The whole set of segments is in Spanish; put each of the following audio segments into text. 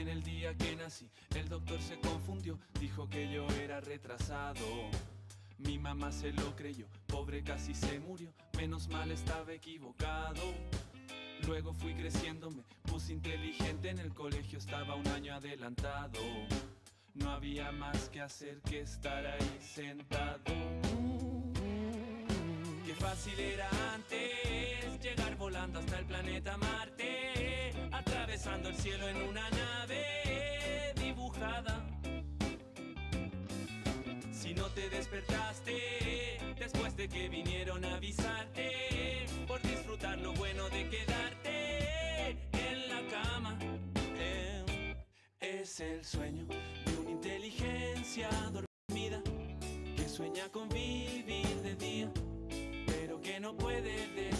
En el día que nací, el doctor se confundió, dijo que yo era retrasado. Mi mamá se lo creyó, pobre casi se murió, menos mal estaba equivocado. Luego fui creciendo, me puse inteligente, en el colegio estaba un año adelantado. No había más que hacer que estar ahí sentado. Qué fácil era antes llegar volando hasta el planeta Marte, atravesando el cielo en una nave dibujada. Si no te despertaste después de que vinieron a avisarte por disfrutar lo bueno de quedarte en la cama. Eh, es el sueño de una inteligencia dormida que sueña con vivir de día, pero que no puede despertar.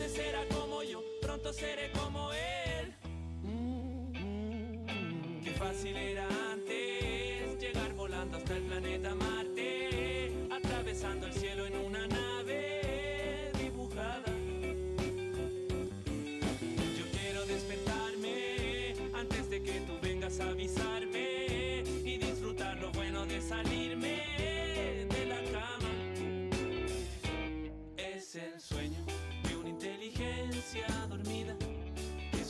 Antes era como yo, pronto seré como él. Qué fácil era antes llegar volando hasta el planeta Marte, atravesando el cielo en una nave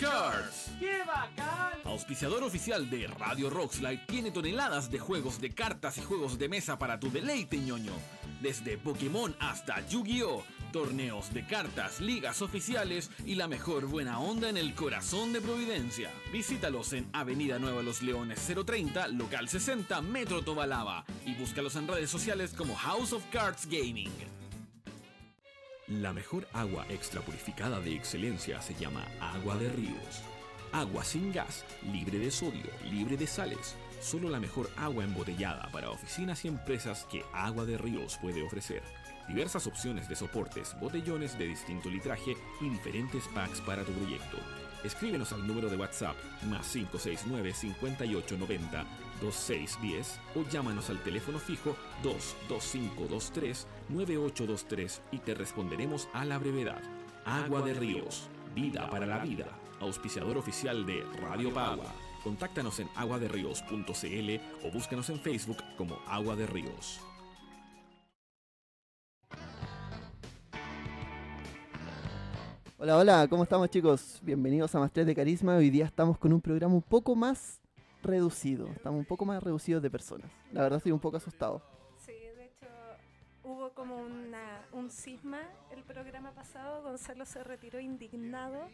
Of Cards. Auspiciador oficial de Radio Rockslide tiene toneladas de juegos de cartas y juegos de mesa para tu deleite ñoño. Desde Pokémon hasta Yu-Gi-Oh! Torneos de cartas, ligas oficiales y la mejor buena onda en el corazón de Providencia. Visítalos en Avenida Nueva Los Leones 030, local 60, Metro Tobalaba. Y búscalos en redes sociales como House of Cards Gaming. La mejor agua extra purificada de excelencia se llama agua de ríos. Agua sin gas, libre de sodio, libre de sales. Solo la mejor agua embotellada para oficinas y empresas que Agua de Ríos puede ofrecer. Diversas opciones de soportes, botellones de distinto litraje y diferentes packs para tu proyecto. Escríbenos al número de WhatsApp más 569 5890 2610 o llámanos al teléfono fijo 22523 9823 y te responderemos a la brevedad. Agua de Ríos, vida para la vida. Auspiciador oficial de Radio Pagua. Contáctanos en aguaderríos.cl o búscanos en Facebook como Agua de Ríos. Hola, hola, ¿cómo estamos chicos? Bienvenidos a Más 3 de Carisma. Hoy día estamos con un programa un poco más reducido. Estamos un poco más reducidos de personas. La verdad estoy un poco asustado. Sí, de hecho hubo como una, un cisma el programa pasado. Gonzalo se retiró indignado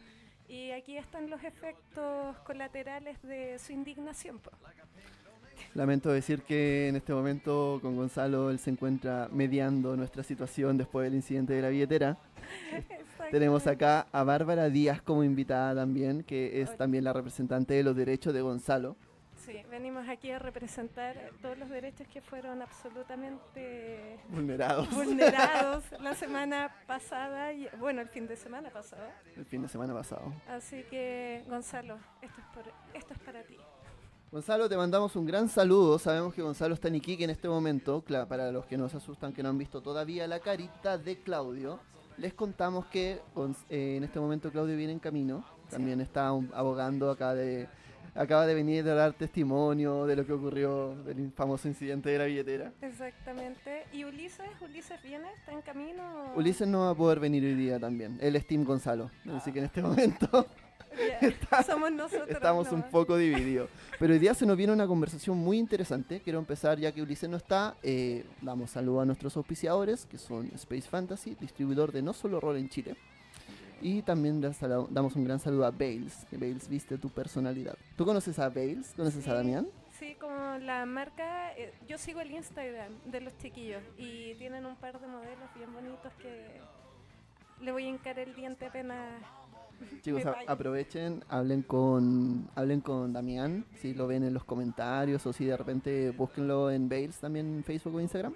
Y aquí están los efectos colaterales de su indignación. Lamento decir que en este momento con Gonzalo él se encuentra mediando nuestra situación después del incidente de la billetera. Tenemos acá a Bárbara Díaz como invitada también, que es también la representante de los derechos de Gonzalo. Sí, venimos aquí a representar todos los derechos que fueron absolutamente vulnerados. Vulnerados la semana pasada, y, bueno, el fin de semana pasado. El fin de semana pasado. Así que, Gonzalo, esto es, por, esto es para ti. Gonzalo, te mandamos un gran saludo. Sabemos que Gonzalo está en Iquique en este momento. Para los que nos asustan que no han visto todavía la carita de Claudio, les contamos que eh, en este momento Claudio viene en camino. También está abogando acá de acaba de venir de dar testimonio de lo que ocurrió del famoso incidente de la billetera. Exactamente. ¿Y Ulises? ¿Ulises viene? ¿Está en camino? Ulises no va a poder venir hoy día también. Él es Team Gonzalo. Así que en este momento somos nosotros. Estamos un poco divididos. Pero hoy día se nos viene una conversación muy interesante. Quiero empezar, ya que Ulises no está, eh, damos saludo a nuestros auspiciadores, que son Space Fantasy, distribuidor de no solo rol en Chile, y también damos un gran saludo a Bales, que Bales viste tu personalidad. ¿Tú conoces a Bales? ¿Conoces a Damián? Sí, como la marca, eh, yo sigo el Instagram de los chiquillos y tienen un par de modelos bien bonitos que le voy a hincar el diente apenas. Chicos, aprovechen, hablen con hablen con Damián, si lo ven en los comentarios o si de repente búsquenlo en Bales también en Facebook o Instagram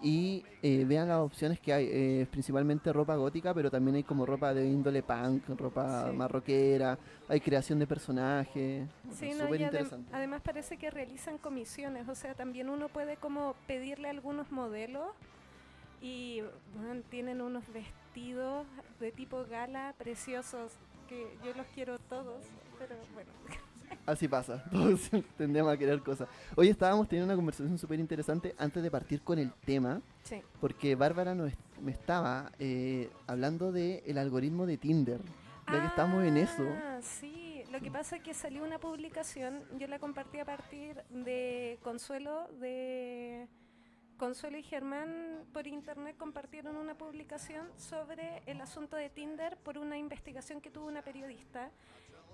y eh, vean las opciones que hay, eh, principalmente ropa gótica, pero también hay como ropa de índole punk, ropa marroquera, hay creación de personajes, sí, súper interesante. además parece que realizan comisiones, o sea, también uno puede como pedirle algunos modelos y tienen unos vestidos de tipo gala preciosos que yo los quiero todos, pero bueno. Así pasa, todos tendríamos a querer cosas. Hoy estábamos teniendo una conversación súper interesante antes de partir con el tema, porque Bárbara nos, me estaba eh, hablando del el algoritmo de Tinder, ya que estamos en eso. Ah, sí, lo que pasa es que salió una publicación, yo la compartí a partir de Consuelo, de Consuelo y Germán por internet compartieron una publicación sobre el asunto de Tinder por una investigación que tuvo una periodista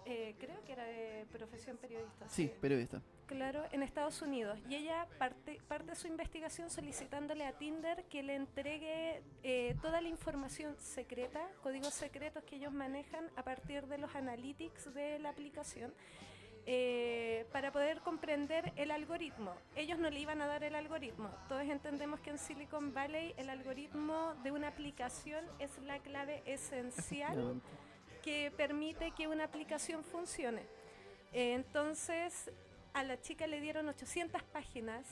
eh, creo que era de profesión periodista. Sí, periodista. Claro, en Estados Unidos. Y ella parte, parte de su investigación solicitándole a Tinder que le entregue eh, toda la información secreta, códigos secretos que ellos manejan a partir de los analytics de la aplicación. Eh, para poder comprender el algoritmo. Ellos no le iban a dar el algoritmo. Todos entendemos que en Silicon Valley el algoritmo de una aplicación es la clave esencial que permite que una aplicación funcione. Eh, entonces, a la chica le dieron 800 páginas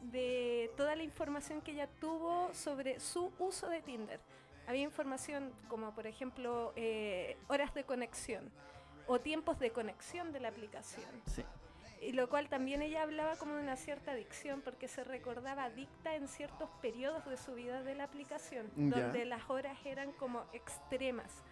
de toda la información que ella tuvo sobre su uso de Tinder. Había información como, por ejemplo, eh, horas de conexión o tiempos de conexión de la aplicación. Y lo cual también ella hablaba como de una cierta adicción porque se recordaba adicta en ciertos periodos de su vida de la aplicación, donde las horas eran como extremas.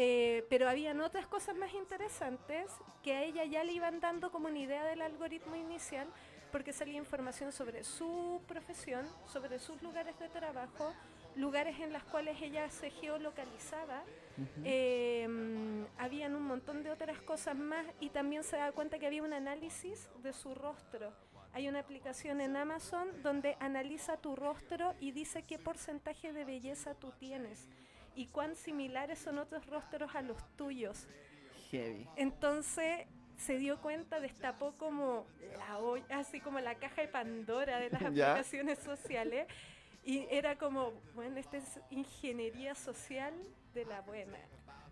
Eh, pero habían otras cosas más interesantes que a ella ya le iban dando como una idea del algoritmo inicial, porque salía información sobre su profesión, sobre sus lugares de trabajo, lugares en los cuales ella se geolocalizaba. Em, habían un montón de otras cosas más y también se da cuenta que había un análisis de su rostro. Hay una aplicación en Amazon donde analiza tu rostro y dice qué porcentaje de belleza tú tienes y cuán similares son otros rostros a los tuyos. Heavy. Entonces se dio cuenta, destapó como la olla, así como la caja de Pandora de las aplicaciones sociales. Y era como, bueno, esta es ingeniería social de la buena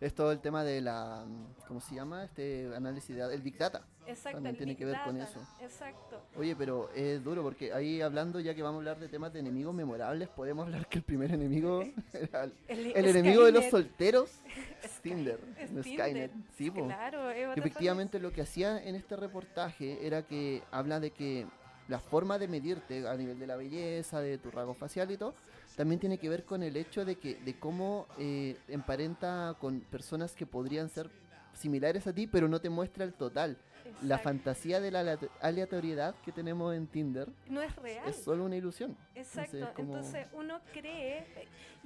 es todo el tema de la, ¿cómo se llama? Este análisis de el Big Data. Exacto. También tiene que ver con eso. Exacto. Oye, pero es duro porque ahí hablando, ya que vamos a hablar de temas de enemigos memorables, podemos hablar que el primer enemigo, el, enemigo de los solteros, es Tinder, Skynet. Sí, claro, Efectivamente, lo que hacía en este reportaje era que habla de que la forma de medirte a nivel de la belleza, de tu rasgo facial y todo, también tiene que ver con el hecho de que de cómo eh, emparenta con personas que podrían ser similares a ti, pero no te muestra el total. La fantasía de la alea- aleatoriedad que tenemos en Tinder no es real. es solo una ilusión. Exacto, Entonces, como- entonces uno cree,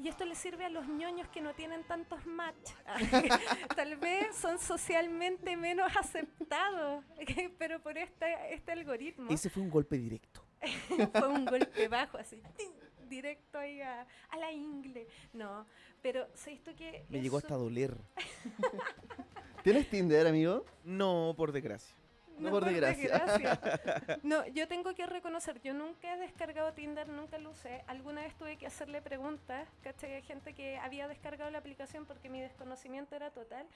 y esto le sirve a los ñoños que no tienen tantos match, tal vez son socialmente menos aceptados, pero por este, este algoritmo Ese fue un golpe directo. fue un golpe bajo, así, ¡tin! Directo ahí a, a la ingle. No, pero ¿sabes tú que Me llegó hasta a doler. ¿Tienes Tinder, amigo? No, por desgracia. No por desgracia. desgracia. No, yo tengo que reconocer, yo nunca he descargado Tinder, nunca lo usé. Alguna vez tuve que hacerle preguntas, ¿cachai? A gente que había descargado la aplicación porque mi desconocimiento era total.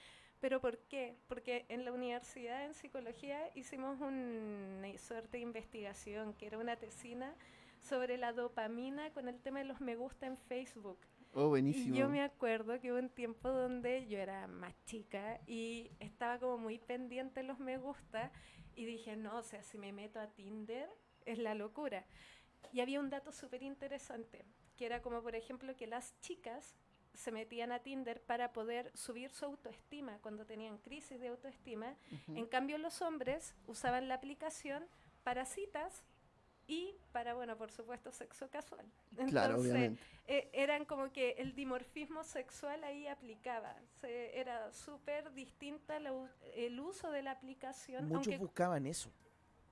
¿Pero por qué? Porque en la universidad, en psicología, hicimos una suerte de investigación, que era una tesina sobre la dopamina con el tema de los me gusta en Facebook. Oh, buenísimo. Y yo me acuerdo que hubo un tiempo donde yo era más chica y estaba como muy pendiente de los me gusta y dije, no, o sea, si me meto a Tinder es la locura. Y había un dato súper interesante, que era como por ejemplo que las chicas se metían a Tinder para poder subir su autoestima cuando tenían crisis de autoestima. En cambio los hombres usaban la aplicación para citas y para, bueno, por supuesto, sexo casual. Claro, Entonces, obviamente. eh, eran como que el dimorfismo sexual ahí aplicaba. Se- era súper distinta la u- el uso de la aplicación. Muchos aunque, buscaban eso.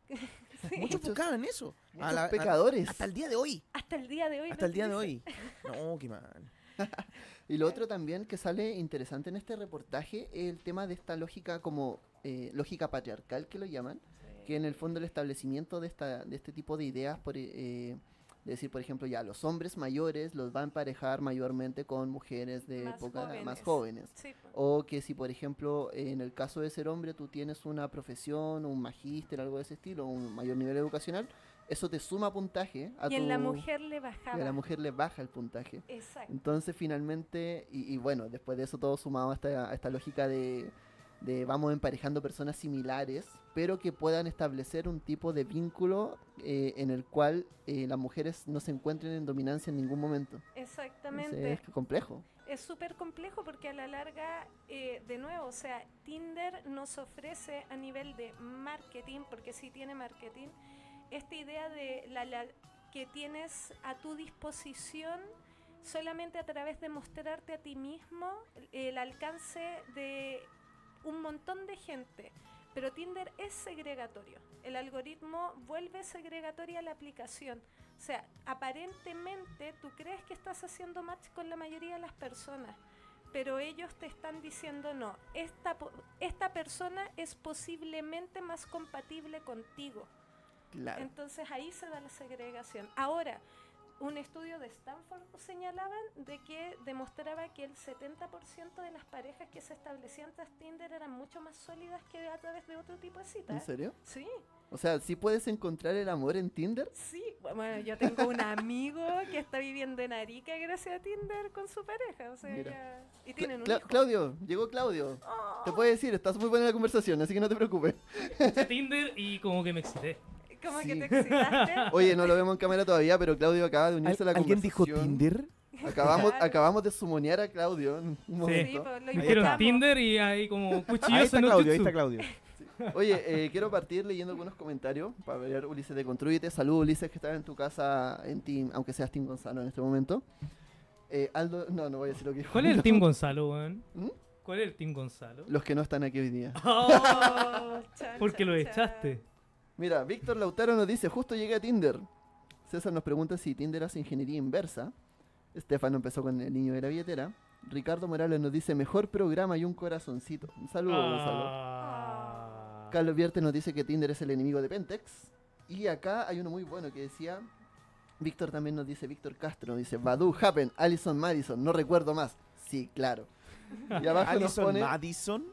sí, Muchos buscaban eso. A Muchos la- a- pecadores. hasta el día de hoy. hasta el día de hoy. Hasta el día de hoy. No, qué mal. Y lo otro también que sale interesante en este reportaje es el tema de esta lógica como eh, lógica patriarcal que lo llaman, que en el fondo el establecimiento de, esta, de este tipo de ideas, por, eh, de decir, por ejemplo, ya los hombres mayores los va a emparejar mayormente con mujeres de Más época más jóvenes. Sí, po. O que si, por ejemplo, en el caso de ser hombre, tú tienes una profesión, un magíster, algo de ese estilo, un mayor nivel educacional, eso te suma puntaje a y en la tu- mujer le y a la mujer le baja el puntaje. Exacto. Entonces finalmente, y, y bueno, después de eso todo sumado a esta, a esta lógica de, de vamos emparejando personas similares, pero que puedan establecer un tipo de vínculo eh, en el cual eh, las mujeres no se encuentren en dominancia en ningún momento. Exactamente. Entonces, es complejo. Es súper complejo porque a la larga, eh, de nuevo, o sea, Tinder nos ofrece a nivel de marketing, porque sí tiene marketing, esta idea de la, la- que tienes a tu disposición solamente a través de mostrarte a ti mismo el alcance de un montón de gente. Pero Tinder es segregatorio. El algoritmo vuelve segregatoria la aplicación. O sea, aparentemente tú crees que estás haciendo match con la mayoría de las personas, pero ellos te están diciendo no, esta, esta persona es posiblemente más compatible contigo. Claro. Entonces ahí se da la segregación. Ahora, un estudio de Stanford señalaban de que demostraba que el 70% de las parejas que se establecían tras Tinder eran mucho más sólidas que a través de otro tipo de ¿En citas. serio? Sí, O sea, ¿sí puedes encontrar el amor en Tinder? sí. Bueno, yo tengo un amigo que está viviendo en Arica gracias a Tinder con su pareja. O sea, Mira. ya- y Cla- tienen un Cla- hijo. Claudio, llegó Claudio. Oh, Te puede decir, estás muy buena la conversación, así que no te preocupes. Tinder y como que me excité. Como sí. que te excitaste. Oye, no lo vemos en cámara todavía, pero Claudio acaba de unirse a la ¿Alguien dijo conversación. Tinder? Acabamos, Claro. acabamos de sumonear a Claudio en un Sí, pues, lo Me dieron invitamos. Tinder y ahí como Ahí cuchillos está en Claudio, ahí está Claudio. Oye, eh, quiero partir leyendo algunos comentarios para ver Ulises de Construyete. Saludos Ulises que está en tu casa en Team, aunque seas Team Gonzalo en este momento. Eh, Aldo, no, no voy a decir lo que dijo. ¿Cuál es el Team Gonzalo, weón? ¿Mm? ¿Cuál es el Team Gonzalo? Los que no están aquí hoy día. Oh, chan, Porque chan, lo chan. Mira, Víctor Lautaro nos dice, justo llegué a Tinder. César nos pregunta si Tinder hace ingeniería inversa. Estefano empezó con el niño de la billetera. Ricardo Morales nos dice, mejor programa y un corazoncito. Un saludo, Gonzalo. Ah. Carlos Vierte nos dice que Tinder es el enemigo de Pentex. Y acá hay uno muy bueno que decía. Víctor también nos dice, Víctor Castro, nos dice, Badu, Happen, Alison Madison, no recuerdo más. Sí, claro. Y abajo nos Alison pone Madison.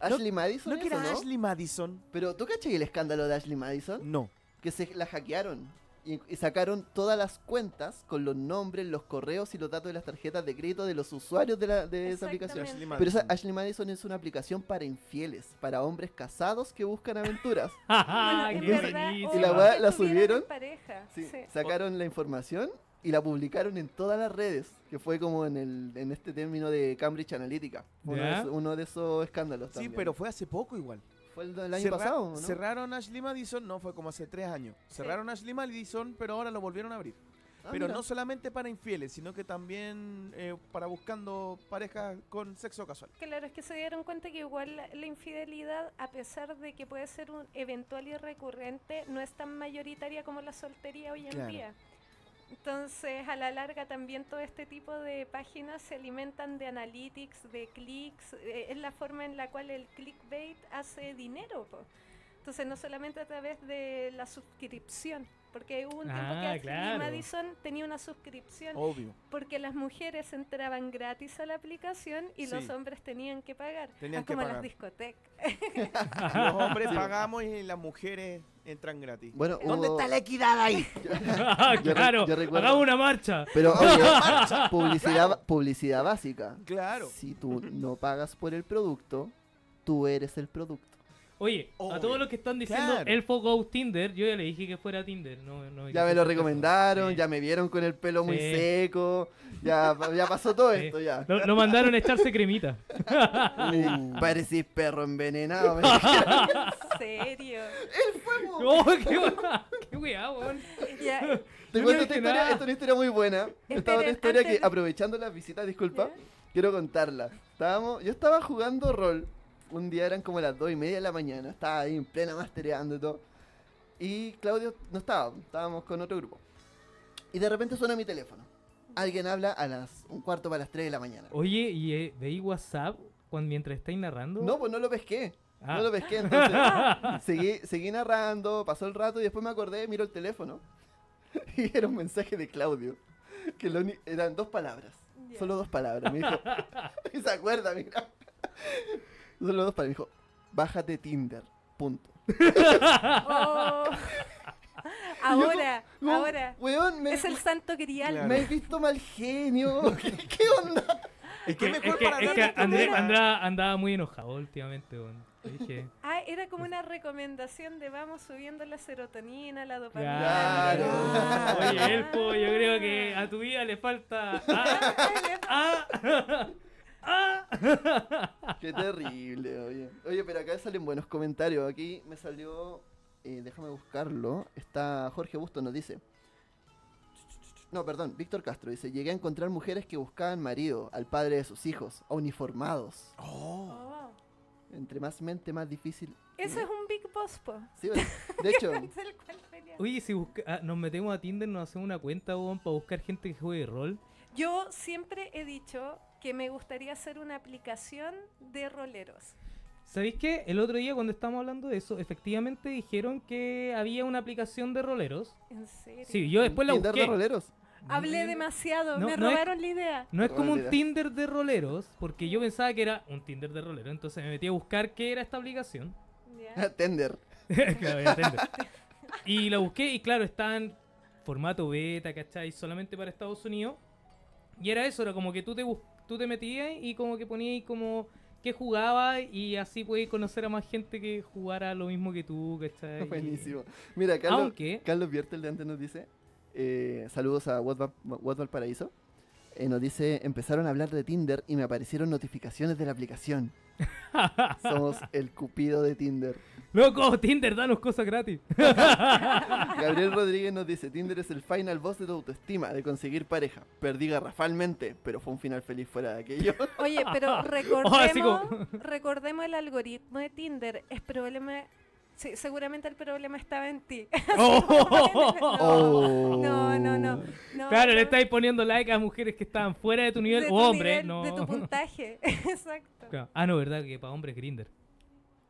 Ashley Madison, ¿No que era ¿no? Ashley Madison? Pero ¿tú cachai el escándalo de Ashley Madison? No. Que se la hackearon. Y, y sacaron todas las cuentas con los nombres, los correos y los datos de las tarjetas de crédito de los usuarios de, la, de esa aplicación. Pero esa Ashley Madison es una aplicación para infieles, para hombres casados que buscan aventuras. Bueno, ¡Qué es verdad, bonito! o Y la la subieron. pareja, Sí, sí. Sacaron la información y la publicaron en todas las redes, que fue como en, el, en este término de Cambridge Analytica. Uno, de, esos, uno de esos escándalos Sí, también. pero fue hace poco igual. Fue el año Cerra- pasado, ¿no? Cerraron Ashley Madison, no, fue como hace tres años. Cerraron Ashley Madison, pero ahora lo volvieron a abrir. Ah, pero mira. no solamente para infieles, sino que también eh, para buscando parejas con sexo casual. Claro, es que se dieron cuenta que igual la, la infidelidad, a pesar de que puede ser un eventual y recurrente, no es tan mayoritaria como la soltería hoy en Claro. día. Entonces, a la larga también todo este tipo de páginas se alimentan de analytics, de clics, eh, es la forma en la cual el clickbait hace dinero. po. Entonces, no solamente a través de la suscripción, porque hubo un tiempo que Ah, claro. Madison tenía una suscripción Obvio. porque las mujeres entraban gratis a la aplicación y los Sí. hombres tenían que pagar. Tenían Ah, que como pagar. las discotecas. Los hombres pagamos y las mujeres entran gratis. Bueno, ¿Dónde hubo- está la equidad ahí? Ah, Yo claro, yo recuerdo- hagamos una marcha. Pero oye, publicidad, publicidad básica. Claro. Si tú no pagas por el producto, tú eres el producto. Oye, a todos los que están diciendo Claro. Elfo Go Tinder, yo ya le dije que fuera Tinder. No, no, Ya me lo recomendaron, Sí. ya me vieron con el pelo muy seco, ya, ya pasó todo Sí. esto ya. Lo, lo mandaron a echarse cremita. Parecís perro envenenado. ¿En serio? ¡Oh, qué wea! ¡Qué weón! Ya, Te cuento esta historia, esta es una historia muy buena. Esta es otra Esperen, historia antes que, de- aprovechando las visitas, disculpa, ¿Ya? quiero contarla. Estábamos, yo estaba jugando rol, un día eran como las 2 y media de la mañana, estaba ahí en plena mastereando y todo. Y Claudio no estaba, estábamos con otro grupo. Y de repente suena mi teléfono. Alguien habla a las un cuarto para las 3 de la mañana. Oye, ¿y eh, veis WhatsApp cuando, mientras estáis narrando? No, pues no lo pesqué. Ah. No lo pesqué, entonces seguí, seguí narrando, pasó el rato y después me acordé, miro el teléfono y era un mensaje de Claudio, que lo eran dos palabras, solo dos palabras, me dijo, y se acuerda, mira, solo dos palabras, me dijo, bájate Tinder, punto. Oh. Ahora, No, ahora. Weón, me, Es el santo grial. Claro. me he visto mal genio, ¿qué, qué onda? Es que Es mejor que, para es que André- andaba muy enojado últimamente, dije, Ah, era como una recomendación de vamos subiendo la serotonina, la dopamina. Claro. Ah. Oye, Elfo, yo creo que a tu vida le falta. Ah, ah, ah. Qué terrible, oye. Oye, pero acá salen buenos comentarios. Aquí me salió. eh, déjame buscarlo. Está Jorge Busto, nos dice. No, perdón, Víctor Castro dice: Llegué a encontrar mujeres que buscaban marido al padre de sus hijos, a uniformados. Oh, Oh. Entre más mente, más difícil. Eso es un Big Boss, po. Sí, bueno, de hecho. Oye, si busca- ah, nos metemos a Tinder, nos hacemos una cuenta, para buscar gente que juegue rol. Yo siempre he dicho que me gustaría hacer una aplicación de roleros. ¿Sabéis qué? El otro día, cuando estábamos hablando de eso, efectivamente dijeron que había una aplicación de roleros. En serio. Sí, yo después la Tinder de busqué. roleros. Hablé demasiado, No, me no es- robaron la idea. No es como un. Tinder de roleros, porque yo pensaba que era un Tinder de roleros, entonces me metí a buscar qué era esta aplicación. Tender. Claro, Tinder. y la busqué y claro, está en formato beta, ¿cachai? Solamente para Estados Unidos. Y era eso, era como que tú te, bus- tú te metías y como que ponías como que jugaba y así podías conocer a más gente que jugara lo mismo que tú, ¿cachai? Buenísimo. Mira, Carlos, Aunque- Carlos Viertel de antes nos dice, eh, saludos a What Valparaíso, eh, nos dice, empezaron a hablar de Tinder y me aparecieron notificaciones de la aplicación. Somos el cupido de Tinder. ¡Loco! Tinder, danos cosas gratis. Gabriel Rodríguez nos dice, Tinder es el final boss de tu autoestima, de conseguir pareja. Perdí garrafalmente, pero fue un final feliz fuera de aquello. Oye, pero recordemos, como- recordemos el algoritmo de Tinder. Es problema. Sí, seguramente el problema estaba en ti. Oh. No, no, no. no, Claro, no. le estáis poniendo like a mujeres que estaban fuera de tu nivel. De tu o hombre, nivel, no. De tu puntaje. Exacto. Claro. Ah, no, ¿verdad? Que para hombres Grinder.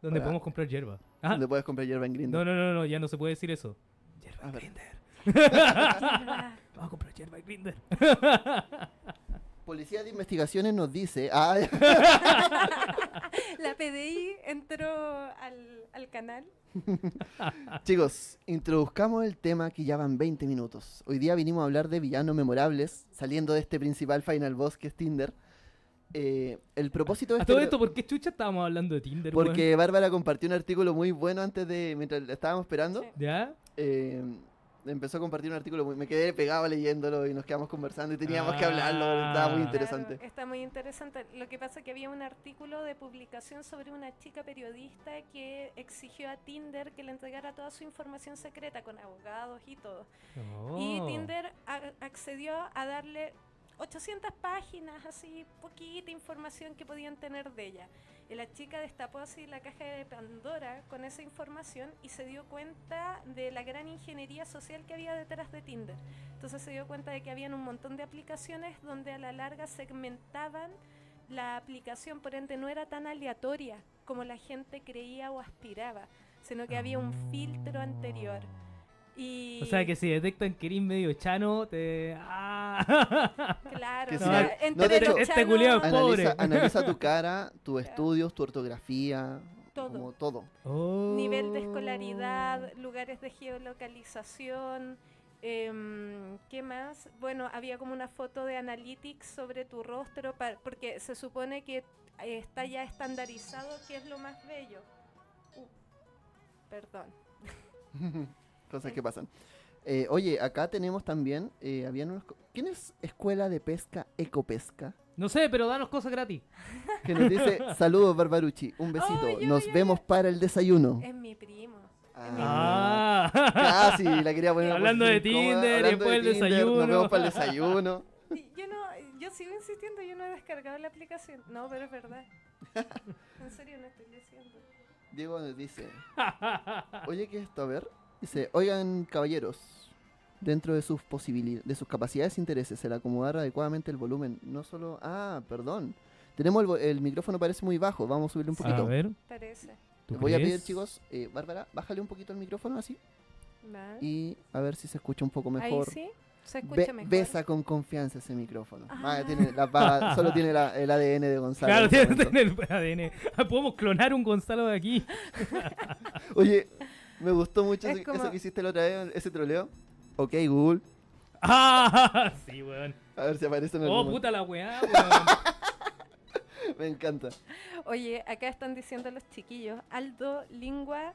Donde podemos comprar hierba. Ah, Le puedes comprar hierba en Grindr. no, no, no, no, ya no se puede decir eso. Hierba en ver. Grinder. Ah, Vamos a comprar hierba en Grinder. Policía de Investigaciones nos dice, ah, La PDI entró al, al canal. Chicos, introduzcamos el tema que ya van 20 minutos. Hoy día vinimos a hablar de villanos memorables, saliendo de este principal final boss que es Tinder. Eh, el propósito de A este todo esto, ¿por qué chucha estábamos hablando de Tinder? Porque Bárbara compartió un artículo muy bueno antes de, mientras la estábamos esperando. ¿Ya? Eh, empezó a compartir un artículo, muy- me quedé pegado leyéndolo y nos quedamos conversando y teníamos que hablarlo, estaba muy Ah. interesante. Claro, está muy interesante. Lo que pasa es que había un artículo de publicación sobre una chica periodista que exigió a Tinder que le entregara toda su información secreta con abogados y todo. Y Oh. Tinder a- accedió a darle 800 páginas, así, poquita información que podían tener de ella. Y la chica destapó así la caja de Pandora con esa información y se dio cuenta de la gran ingeniería social que había detrás de Tinder. Entonces se dio cuenta de que habían un montón de aplicaciones donde a la larga segmentaban la aplicación, por ende no era tan aleatoria como la gente creía o aspiraba, sino que había un filtro anterior. Y O sea que si detectan que eres medio chano, te. ¡Ah! Claro, Que o sí. sea, No, de hecho- Este culiao es pobre. Analiza, analiza tu cara, tus estudios, tu ortografía, Todo. como todo. Oh. nivel de escolaridad, lugares de geolocalización, em, ¿qué más? Bueno, había como una foto de analytics sobre tu rostro, pa- porque se supone que está ya estandarizado qué es lo más bello. Uh, perdón. Cosas que pasan. Eh, oye, acá tenemos también, eh, habían unos... co- ¿Quién es Escuela de Pesca Ecopesca? No sé, pero danos cosas gratis. Que nos dice, saludos Barbarucci, un besito, nos vemos para el desayuno. Es mi primo. Ah, Ah. casi, la quería poner. Hablando de Tinder, y después el Nos desayuno. vemos para el desayuno. Yo no, yo sigo insistiendo, yo no he descargado la aplicación. No, pero es verdad. En serio no estoy diciendo. Diego nos dice, oye, ¿qué es esto? A ver. Dice, oigan, caballeros, dentro de sus posibilidades, de sus capacidades e intereses, el acomodar adecuadamente el volumen, no solo... Ah, perdón. Tenemos el, el micrófono parece muy bajo, vamos a subirle un A poquito. ver. Parece. ¿tú Voy a pedir, chicos, eh, Bárbara, bájale un poquito el micrófono así y a ver si se escucha un poco Ahí mejor. sí, se Be- escucha mejor. besa con confianza ese micrófono. Ah, Ah. tiene la pa- solo tiene la- el ADN de Gonzalo. Claro, este tiene el ADN. Ah, Podemos clonar un Gonzalo de aquí. Oye, me gustó mucho Es ese- como- eso que hiciste la otra vez, ese troleo. Ok, Google. Ah, sí, weón. A ver si aparece en el Oh, puta la weá, weón. Me encanta. Oye, acá están diciendo los chiquillos, Aldo, Lingua,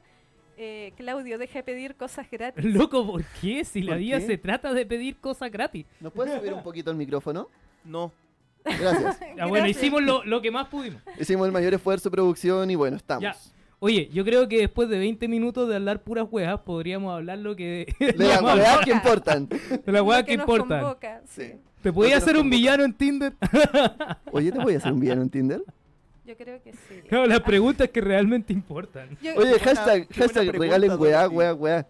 eh, Claudio, deja de pedir cosas gratis. Loco, ¿por qué? Si la ¿Por vida qué? se trata de pedir cosas gratis. ¿Nos puedes subir un poquito el micrófono? No. Gracias. Ah, bueno, Gracias. hicimos lo, lo que más pudimos. Hicimos el mayor esfuerzo de producción y bueno, estamos. Ya. Oye, yo creo que después de 20 minutos de hablar puras weas, podríamos hablar lo que... De las que importan. de las que que nos importan. convoca, sí. Sí. ¿Te que hacer un villano en Tinder? Oye, ¿te voy a hacer un villano en Tinder? Yo creo que sí. Claro, las preguntas que realmente importan. Yo- Oye, hashtag, buena hashtag pregunta, regalen weá, weá, weá.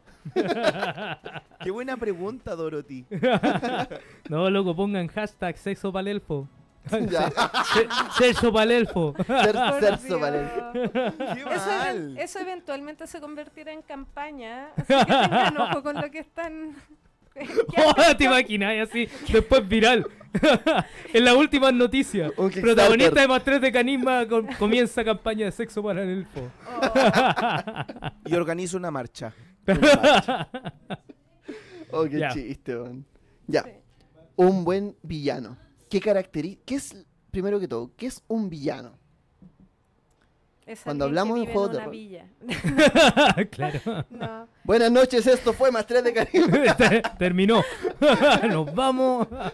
Qué buena pregunta, Dorothy. No, loco, pongan hashtag sexo para el elfo. Ya. Se- Sexo para el elfo. Ter- por terzo, Dios. vale. Qué Eso, eso eventualmente se convertirá en campaña, así que tengan ojo con lo que están... Oh, te imaginas así, después viral. en las últimas noticias, protagonista de más 3 de Canisma com- comienza campaña de sexo para el elfo. Oh, Y organizo una marcha. Oh, qué Ya. chiste, weón. Ya. sí. Un buen villano. ¿Qué caracteriza? ¿Qué es, primero que todo, qué es un villano? Es Cuando hablamos de en de villa. claro. No. Buenas noches, esto fue más 3 de cariño. Te- Terminó. Nos vamos. No.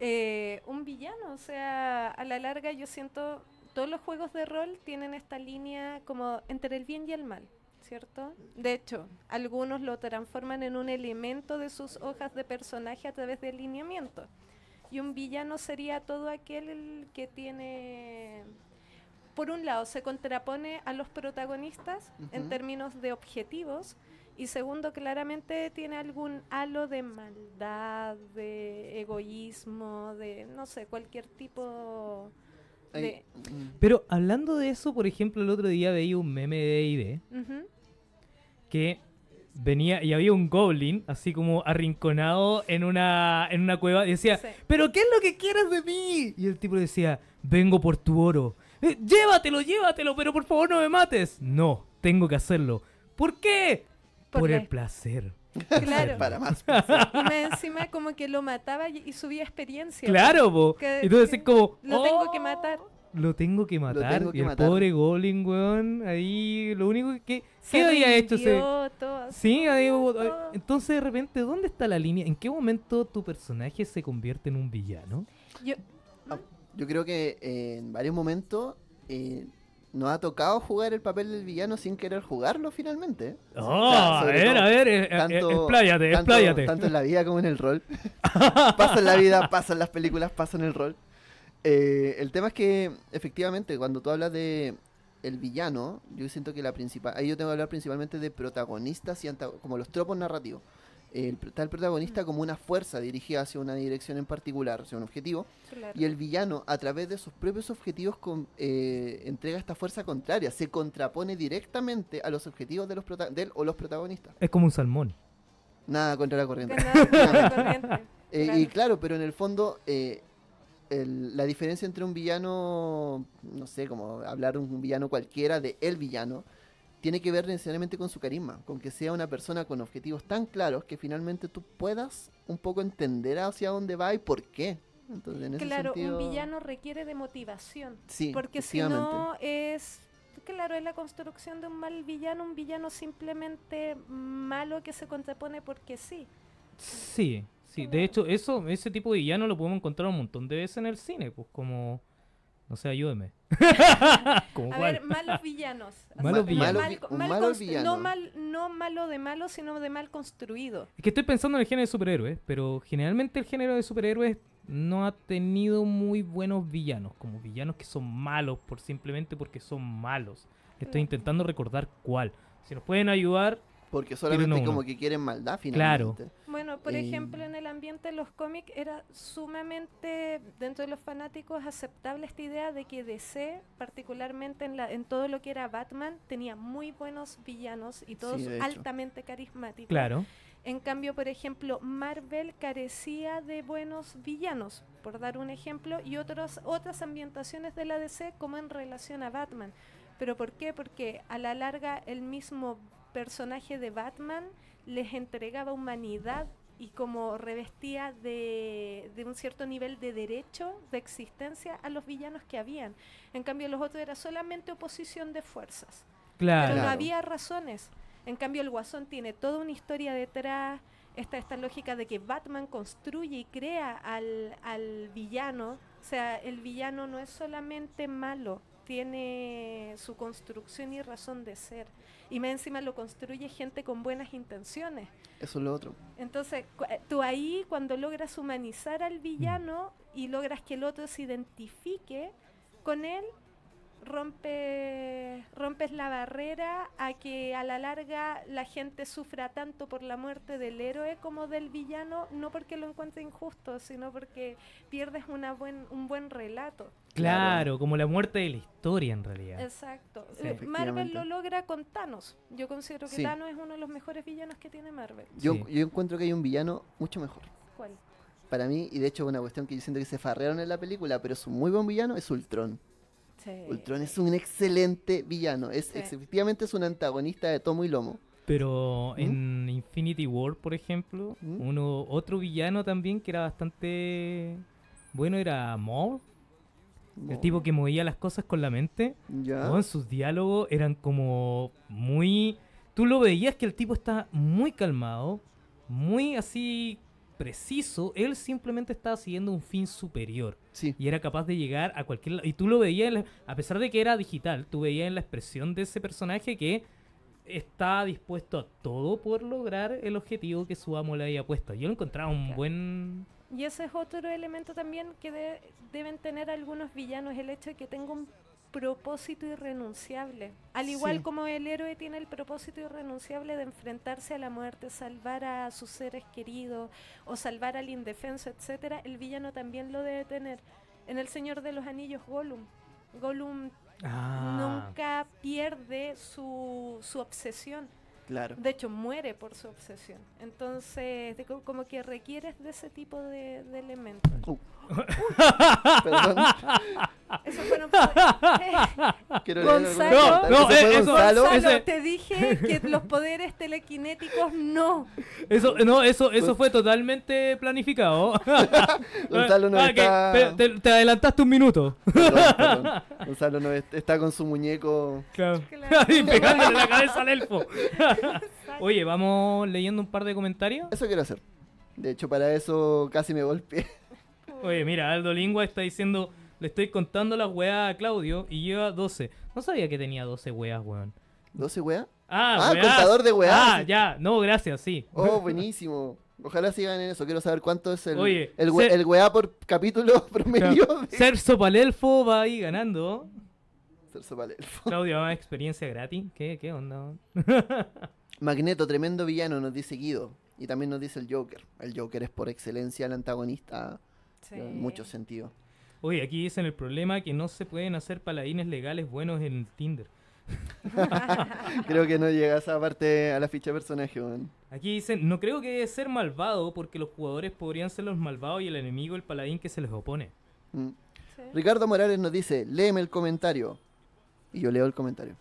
Eh, un villano, o sea, a la larga yo siento, todos los juegos de rol tienen esta línea como entre el bien y el mal, ¿cierto? De hecho, algunos lo transforman en un elemento de sus hojas de personaje a través de alineamiento. Y un villano sería todo aquel el que tiene, por un lado, se contrapone a los protagonistas en términos de objetivos, y segundo, claramente tiene algún halo de maldad, de egoísmo, de no sé, cualquier tipo de... Pero hablando de eso, por ejemplo, el otro día veía un meme de ID Ujú. Que venía y había un goblin así como arrinconado en una en una cueva y decía, Sí. "¿Pero qué es lo que quieres de mí?" Y el tipo decía, "Vengo por tu oro." "Eh, llévatelo, llévatelo, pero por favor no me mates." "No, tengo que hacerlo." ¿Por qué? Por el placer. Claro. Para más. Y más encima como que lo mataba y, subía experiencia. Claro, po. Que- Y tú decís que como, Lo tengo que "Oh". matar. Lo tengo que matar. tengo que y el matar. pobre Goblin, weón, ahí lo único que... Se ¿Qué había hecho ese...? rindió, todo, Sí, todo. entonces de repente, ¿dónde está la línea? ¿En qué momento tu personaje se convierte en un villano? Yo- Yo creo que eh, en varios momentos eh, nos ha tocado jugar el papel del villano sin querer jugarlo finalmente. Oh, sea, a ver, todo, a ver, eh, eh, Tanto, expláyate, tanto- expláyate. tanto en la vida como en el rol. pasa en la vida, pasa en las películas, pasa en el rol. Eh, el tema es que, efectivamente, cuando tú hablas de el villano, yo siento que la principal. Ahí yo tengo que hablar principalmente de protagonistas y como los tropos narrativos. El, está el protagonista como una fuerza dirigida hacia una dirección en particular, hacia un objetivo, claro. y el villano, a través de sus propios objetivos, con- eh, entrega esta fuerza contraria, se contrapone directamente a los objetivos de, los prota- de él o los protagonistas. Es como un salmón. Nada contra la corriente. La corriente, Eh, claro. Y claro, pero en el fondo, eh, el- la diferencia entre un villano, no sé, como hablar de un villano cualquiera, de el villano, tiene que ver necesariamente con su carisma, con que sea una persona con objetivos tan claros que finalmente tú puedas un poco entender hacia dónde va y por qué. Entonces, en ese Claro, sentido, un villano requiere de motivación. Sí, Porque si no es. Claro, es la construcción de un mal villano, un villano simplemente malo que se contrapone porque sí. Sí, sí. De hecho, eso, ese tipo de villano lo podemos encontrar un montón de veces en el cine, pues como... No sé, ayúdeme. ¿Como A cuál? ver, malos villanos. Malos Ma- villanos. mal- mal malo villano. No, mal, no malo de malo, sino de mal construido. Es que estoy pensando en el género de superhéroes, pero generalmente el género de superhéroes no ha tenido muy buenos villanos, como villanos que son malos por simplemente porque son malos. Estoy intentando recordar cuál. Si nos pueden ayudar, Porque solamente como que quieren maldad Claro. finalmente. Bueno, por Eh, ejemplo, en el ambiente de los cómics era sumamente, dentro de los fanáticos, aceptable esta idea de que DC, particularmente en, la, en todo lo que era Batman, tenía muy buenos villanos y todos Sí, altamente carismáticos. claro. En cambio, por ejemplo, Marvel carecía de buenos villanos, por dar un ejemplo, y otros, otras ambientaciones de la DC como en relación a Batman. ¿Pero por qué? Porque a la larga el mismo personaje de Batman les entregaba humanidad y como revestía de, de un cierto nivel de derecho, de existencia a los villanos que habían. En cambio, los otros era solamente oposición de fuerzas. Claro. Pero no Claro. había razones. En cambio, el Guasón tiene toda una historia detrás. Esta, esta lógica de que Batman construye y crea al, al villano. O sea, el villano no es solamente malo, tiene su construcción y razón de ser. Y más encima lo construye gente con buenas intenciones. Eso es lo otro. Entonces, eh, tú ahí cuando logras humanizar al villano y logras que el otro se identifique con él, rompe, rompes la barrera a que a la larga la gente sufra tanto por la muerte del héroe como del villano, no porque lo encuentre injusto, sino porque pierdes una buen, un buen relato. Claro, como la muerte de la historia en realidad. Exacto. Sí. Eh, Marvel lo logra con Thanos. Yo considero que Sí. Thanos es uno de los mejores villanos que tiene Marvel. Yo, Sí. yo encuentro que hay un villano mucho mejor. ¿Cuál? Para mí, y de hecho una cuestión que yo siento que se farrearon en la película, pero es un muy buen villano, es Ultron. Sí. Ultron es un excelente villano. Es, Sí. es- efectivamente es un antagonista de tomo y lomo. Pero ¿Mm? en Infinity War, por ejemplo, ¿Mm? uno otro villano también que era bastante bueno era Maul, el tipo que movía las cosas con la mente. Ya. Weón, sus diálogos eran como muy... Tú lo veías que el tipo está muy calmado, muy así preciso. Él simplemente estaba siguiendo un fin superior Sí. y era capaz de llegar a cualquier lado. Y tú lo veías, en la- a pesar de que era digital, tú veías en la expresión de ese personaje que está dispuesto a todo por lograr el objetivo que su amo le había puesto. Yo lo encontraba un Claro. buen... Y ese es otro elemento también que de- deben tener algunos villanos, el hecho de que tenga un propósito irrenunciable. Al igual Sí. como el héroe tiene el propósito irrenunciable de enfrentarse a la muerte, salvar a sus seres queridos o salvar al indefenso, etcétera, el villano también lo debe tener. En El Señor de los Anillos, Gollum. Gollum Ah, nunca pierde su, su obsesión. Claro. De hecho, muere por su obsesión. Entonces, de como que requieres de ese tipo de, de elementos. Uh. Perdón, Eso quiero leer Gonzalo. No, no, fue eso- Gonzalo. Gonzalo, ese- te dije que los poderes telequinéticos no. Eso, no, eso, eso fue totalmente planificado. Gonzalo nos Ah, está... te, te adelantaste un minuto. Perdón, perdón. Gonzalo est- está con su muñeco. Claro. Claro. y pegándole la cabeza al elfo. Oye, vamos leyendo un par de comentarios. Eso quiero hacer. De hecho, para eso casi me golpeé. Oye, mira, Aldo Lingua está diciendo, le estoy contando las weas a Claudio y lleva 12. No sabía que tenía 12 weas, weón. ¿12 weá? Ah, Ah, weas. contador de weas. Ah, ya, no, gracias, sí. Oh, buenísimo. Ojalá sigan en eso. Quiero saber cuánto es el, Oye, el, we- se- el weá por capítulo promedio de Cerso Palelfo va ahí ganando. Cerso Palelfo. Claudio, experiencia gratis. ¿Qué, qué onda? Magneto, tremendo villano, nos dice Guido. Y también nos dice el Joker. El Joker es por excelencia el antagonista Sí. en muchos sentidos. Oye, aquí dicen el problema que no se pueden hacer paladines legales buenos en Tinder. Creo que no llega esa parte a la ficha de personaje. Aquí dicen, no creo que debe ser malvado porque los jugadores podrían ser los malvados y el enemigo el paladín que se les opone. Mm. Sí. Ricardo Morales nos dice, léeme el comentario. Y yo leo el comentario.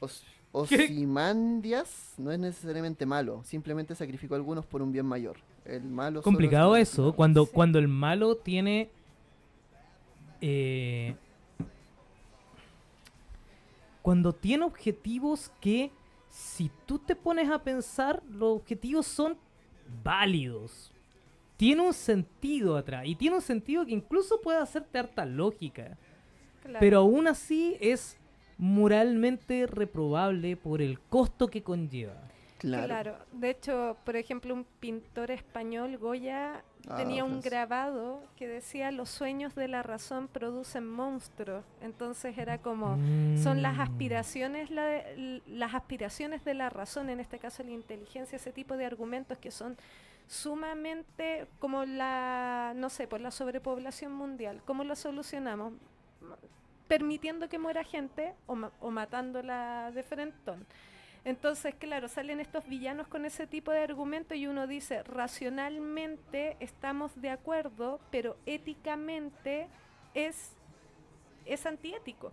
Os- Osimandias no es necesariamente malo, simplemente sacrificó a algunos por un bien mayor. El malo solo Complicado eso, cuando, Sí. cuando el malo tiene... eh, cuando tiene objetivos que, si tú te pones a pensar, los objetivos son válidos. Tiene un sentido atrás. Y tiene un sentido que incluso puede hacerte harta lógica. Claro. Pero aún así es moralmente reprobable por el costo que conlleva. Claro. Claro. De hecho, por ejemplo, un pintor español, Goya, Ah, tenía un Francia. grabado que decía los sueños de la razón producen monstruos. Entonces era como son las Mm. aspiraciones la de- las aspiraciones de la razón, en este caso la inteligencia, ese tipo de argumentos que son sumamente como la no sé, por la sobrepoblación mundial. ¿Cómo lo solucionamos? Permitiendo que muera gente o, ma- o matándola de frentón. Entonces, claro, salen estos villanos con ese tipo de argumento y uno dice, racionalmente estamos de acuerdo, pero éticamente es, es antiético.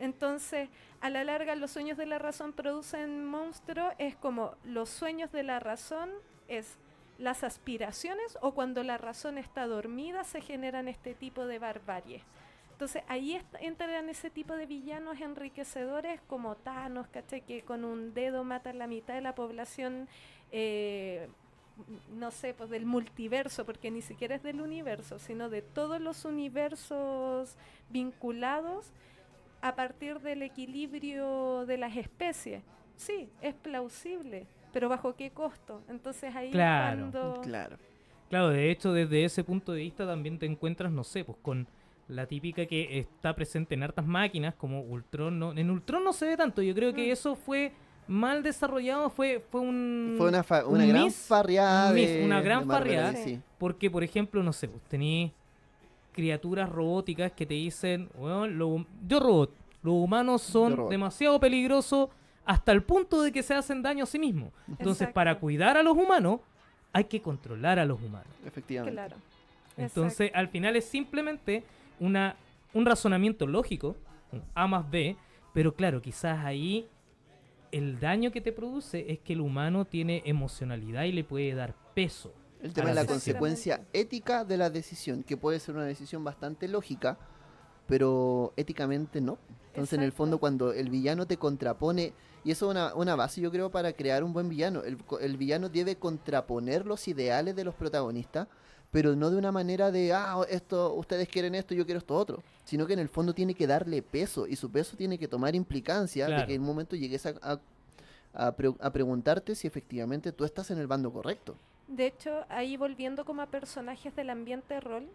Entonces, a la larga, los sueños de la razón producen monstruos, es como los sueños de la razón es las aspiraciones o cuando la razón está dormida se generan este tipo de barbarie. Entonces ahí entran ese tipo de villanos enriquecedores como Thanos, ¿cachai? Que con un dedo matan la mitad de la población, eh, no sé, pues del multiverso, porque ni siquiera es del universo, sino de todos los universos vinculados a partir del equilibrio de las especies. Sí, es plausible, pero ¿bajo qué costo? Entonces ahí Claro. cuando... Claro. Claro, de hecho, desde ese punto de vista también te encuentras, no sé, pues con la típica que está presente en hartas máquinas como Ultron. No, en Ultron no se ve tanto, yo creo que Mm. eso fue mal desarrollado, fue, fue un... Fue una, fa- un una gran miss, farreada. un miss, de- una gran farreada. sí. Porque, por ejemplo, no sé, pues tenéis criaturas robóticas que te dicen, bueno, lo- yo robot, los humanos son robot. demasiado peligrosos hasta el punto de que se hacen daño a sí mismos. Entonces, Exacto. para cuidar a los humanos, hay que controlar a los humanos. Efectivamente. Claro. Entonces, al final es simplemente una, un razonamiento lógico, A más B, pero claro, quizás ahí el daño que te produce es que el humano tiene emocionalidad y le puede dar peso. El tema es la consecuencia ética de la decisión, que puede ser una decisión bastante lógica, pero éticamente no. Entonces, en el fondo, cuando el villano te contrapone, y eso es una, una base, yo creo, para crear un buen villano. El villano debe contraponer los ideales de los protagonistas, pero no de una manera de, ah, esto, ustedes quieren esto, yo quiero esto otro, sino que en el fondo tiene que darle peso, y su peso tiene que tomar implicancia de que en un momento llegues a, a- a pre- a preguntarte si efectivamente tú estás en el bando correcto. De hecho, ahí volviendo como a personajes del ambiente rol,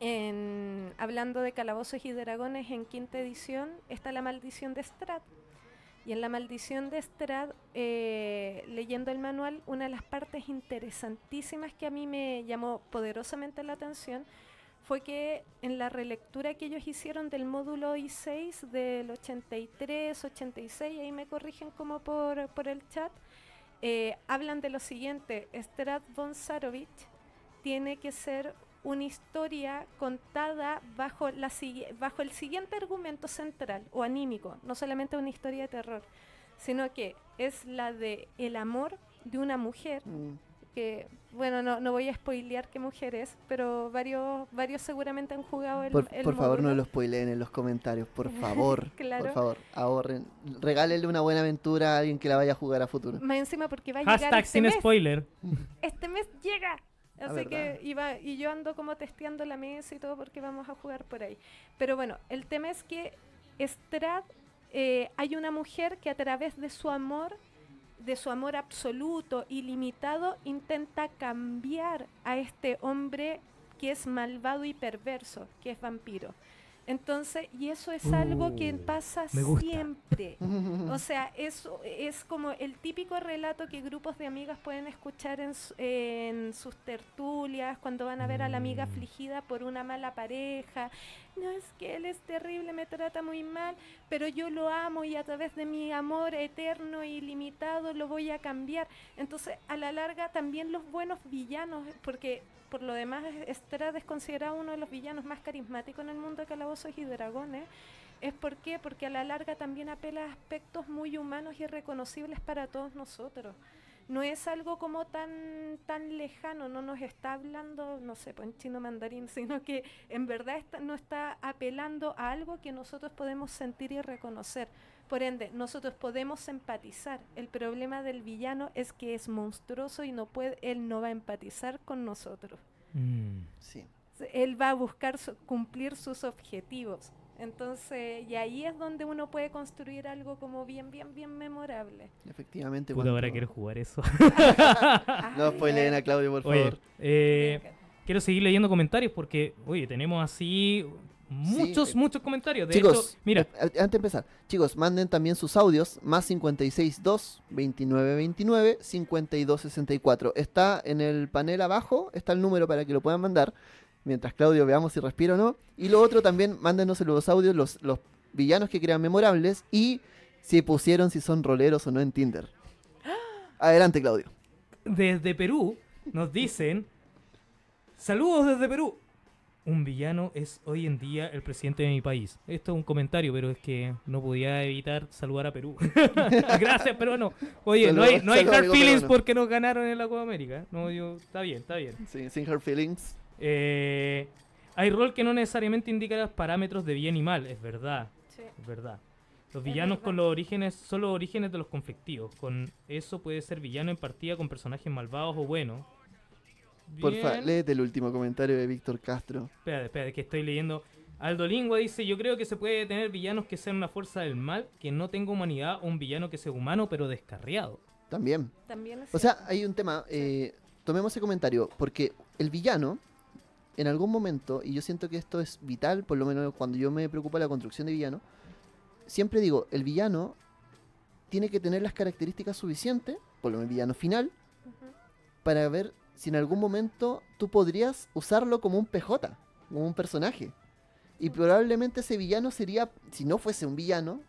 en, hablando de calabozos y dragones en quinta edición, está la maldición de Strad. Y en la maldición de Strad, eh, leyendo el manual, una de las partes interesantísimas que a mí me llamó poderosamente la atención fue que en la relectura que ellos hicieron del módulo I6 del 83, 86, ahí me corrigen como por, por el chat, eh, hablan de lo siguiente, Strad von Sarovich tiene que ser una historia contada bajo, la, bajo el siguiente argumento central o anímico, no solamente una historia de terror, sino que es la de el amor de una mujer mm. que bueno no, no voy a spoilear qué mujer es pero varios varios seguramente han jugado el por, por favor no lo spoileen en los comentarios por favor por favor ahorren regálenle una buena aventura a alguien que la vaya a jugar a futuro. Más encima porque va a llegar este sin spoiler. Este mes llega Así que iba, y yo ando como testeando la mesa y todo porque vamos a jugar por ahí. Pero bueno, el tema es que Strad, eh, hay una mujer que a través de su amor, de su amor absoluto, ilimitado, intenta cambiar a este hombre que es malvado y perverso, que es vampiro. Entonces, y eso es algo que uh, pasa siempre. o sea, eso es como el típico relato que grupos de amigas pueden escuchar en, en sus tertulias, cuando van a ver a la amiga mm. afligida por una mala pareja. No es que él es terrible, me trata muy mal, pero yo lo amo y a través de mi amor eterno y limitado lo voy a cambiar. Entonces, a la larga, también los buenos villanos, porque por lo demás, Estrada es considerado uno de los villanos más carismáticos en el mundo de calabozos y dragones. ¿Es? Porque a la larga también apela a aspectos muy humanos y reconocibles para todos nosotros. No es algo como tan tan lejano, no nos está hablando, no sé, pues en chino mandarín, sino que en verdad no está apelando a algo que nosotros podemos sentir y reconocer. Por ende, nosotros podemos empatizar. El problema del villano es que es monstruoso y no puede, él no va a empatizar con nosotros. Mm. Sí. Él va a buscar cumplir sus objetivos. Entonces, y ahí es donde uno puede construir algo como bien, bien, bien memorable. Efectivamente. Puta, ahora quiero jugar eso. no spoileen a Claudio, por favor. Eh, quiero seguir leyendo comentarios porque, oye, tenemos así muchos, muchos comentarios. De chicos, hecho, mira. Eh, antes de empezar, chicos, manden también sus audios, más 562 2929 5264. Está en el panel abajo, está el número para que lo puedan mandar, mientras Claudio veamos si respira o no. Y lo otro también, mándenos los audios, los, los villanos que crean memorables y si pusieron si son roleros o no en Tinder. Adelante, Claudio. Desde Perú nos dicen, saludos desde Perú un villano es hoy en día el presidente de mi país. Esto es un comentario, pero es que no podía evitar saludar a Perú. Gracias, pero no. Oye, no hay, no hay hard feelings porque nos ganaron en la Copa América. No, yo, está bien, está bien. Sí, sin hard feelings. Eh, hay rol que no necesariamente indica los parámetros de bien y mal, es verdad. Sí. Es verdad. Los villanos con los orígenes son los orígenes de los conflictivos. Con eso puede ser villano en partida con personajes malvados o buenos Porfa, léete el último comentario de Víctor Castro. Espérate, espérate, que estoy leyendo. Aldo Lingua dice, yo creo que se puede tener villanos que sean una fuerza del mal, que no tenga humanidad, o un villano que sea humano pero descarriado. También. También o sea, hay un tema, eh, tomemos ese comentario, porque el villano, en algún momento, y yo siento que esto es vital, por lo menos cuando yo me preocupo de la construcción de villano, siempre digo, el villano tiene que tener las características suficientes, por lo menos el villano final, para ver si en algún momento tú podrías usarlo como un PJ, como un personaje. Y probablemente ese villano sería, si no fuese un villano,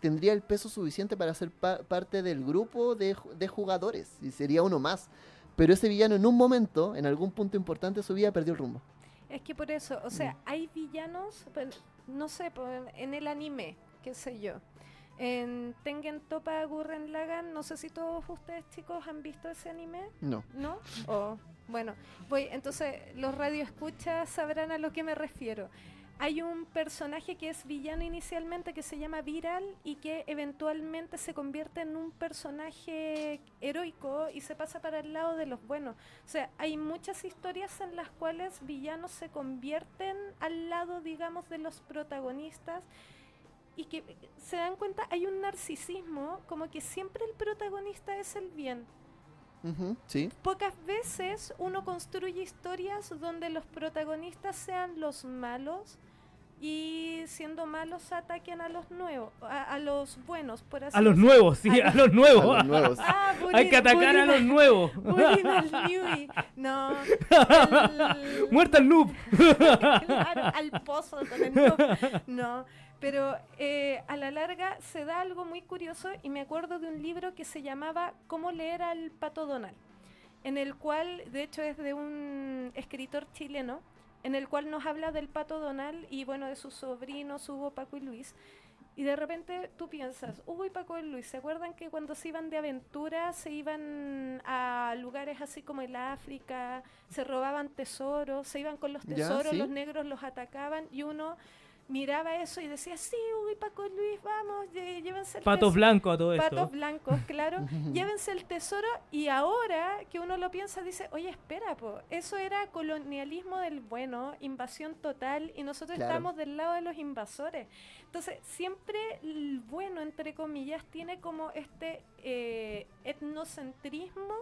tendría el peso suficiente para ser parte del grupo de, de, jugadores y sería uno más. Pero ese villano en un momento, en algún punto importante de su vida, perdió el rumbo. Es que por eso, o sea, mm. hay villanos, pues, no sé, pues, en el anime, qué sé yo. En Tengen Topa Gurren Lagan, no sé si todos ustedes chicos han visto ese anime. No. ¿No? Oh, bueno, voy, entonces los radioescuchas sabrán a lo que me refiero. Hay un personaje que es villano inicialmente que se llama Viral y que eventualmente se convierte en un personaje heroico y se pasa para el lado de los buenos. O sea, hay muchas historias en las cuales villanos se convierten al lado, digamos, de los protagonistas y que se dan cuenta, hay un narcisismo, como que siempre el protagonista es el bien. Sí. Pocas veces uno construye historias donde los protagonistas sean los malos, y siendo malos ataquen a los nuevos, a, los buenos, por así A los nuevos, sí, a, los nuevos. Ah, Hay que atacar a los nuevos. No. Muerta al noob. claro, al pozo con el noob. No. Pero eh, a la larga se da algo muy curioso y me acuerdo de un libro que se llamaba Cómo leer al pato Donald, en el cual, de hecho, es de un escritor chileno en el cual nos habla del pato Donald y bueno, de sus sobrinos Hugo, Paco y Luis. Y de repente tú piensas, Hugo y Paco y Luis, ¿se acuerdan que cuando se iban de aventura se iban a lugares así como el África, se robaban tesoros, se iban con los tesoros, los negros los atacaban y uno miraba eso y decía, sí, uy, Paco Luis, vamos, llévense el Patos blancos a todo esto. Patos blancos, claro. llévense el tesoro y ahora que uno lo piensa, dice, oye, espera, po, eso era colonialismo del bueno, invasión total y nosotros estamos del lado de los invasores. Entonces, siempre el bueno, entre comillas, tiene como este eh, etnocentrismo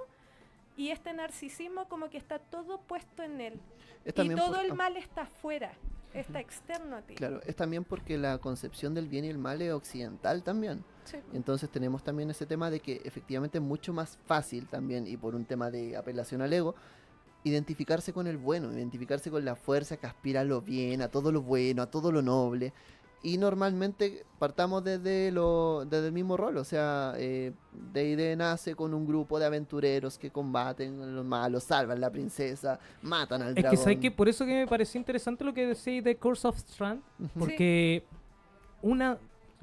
y este narcisismo como que está todo puesto en él. y todo el mal está afuera está externo a ti. Claro, es también porque la concepción del bien y el mal es occidental también. Entonces tenemos también ese tema de que efectivamente es mucho más fácil también, y por un tema de apelación al ego, identificarse con el bueno, identificarse con la fuerza que aspira a lo bien, a todo lo bueno, a todo lo noble y normalmente partamos desde, lo, desde el mismo rol, o sea, eh, D&D nace con un grupo de aventureros que combaten a los malos, salvan a la princesa, matan al dragón. Es que sabes que por eso que me pareció interesante lo que decís de Course of Strand, porque una,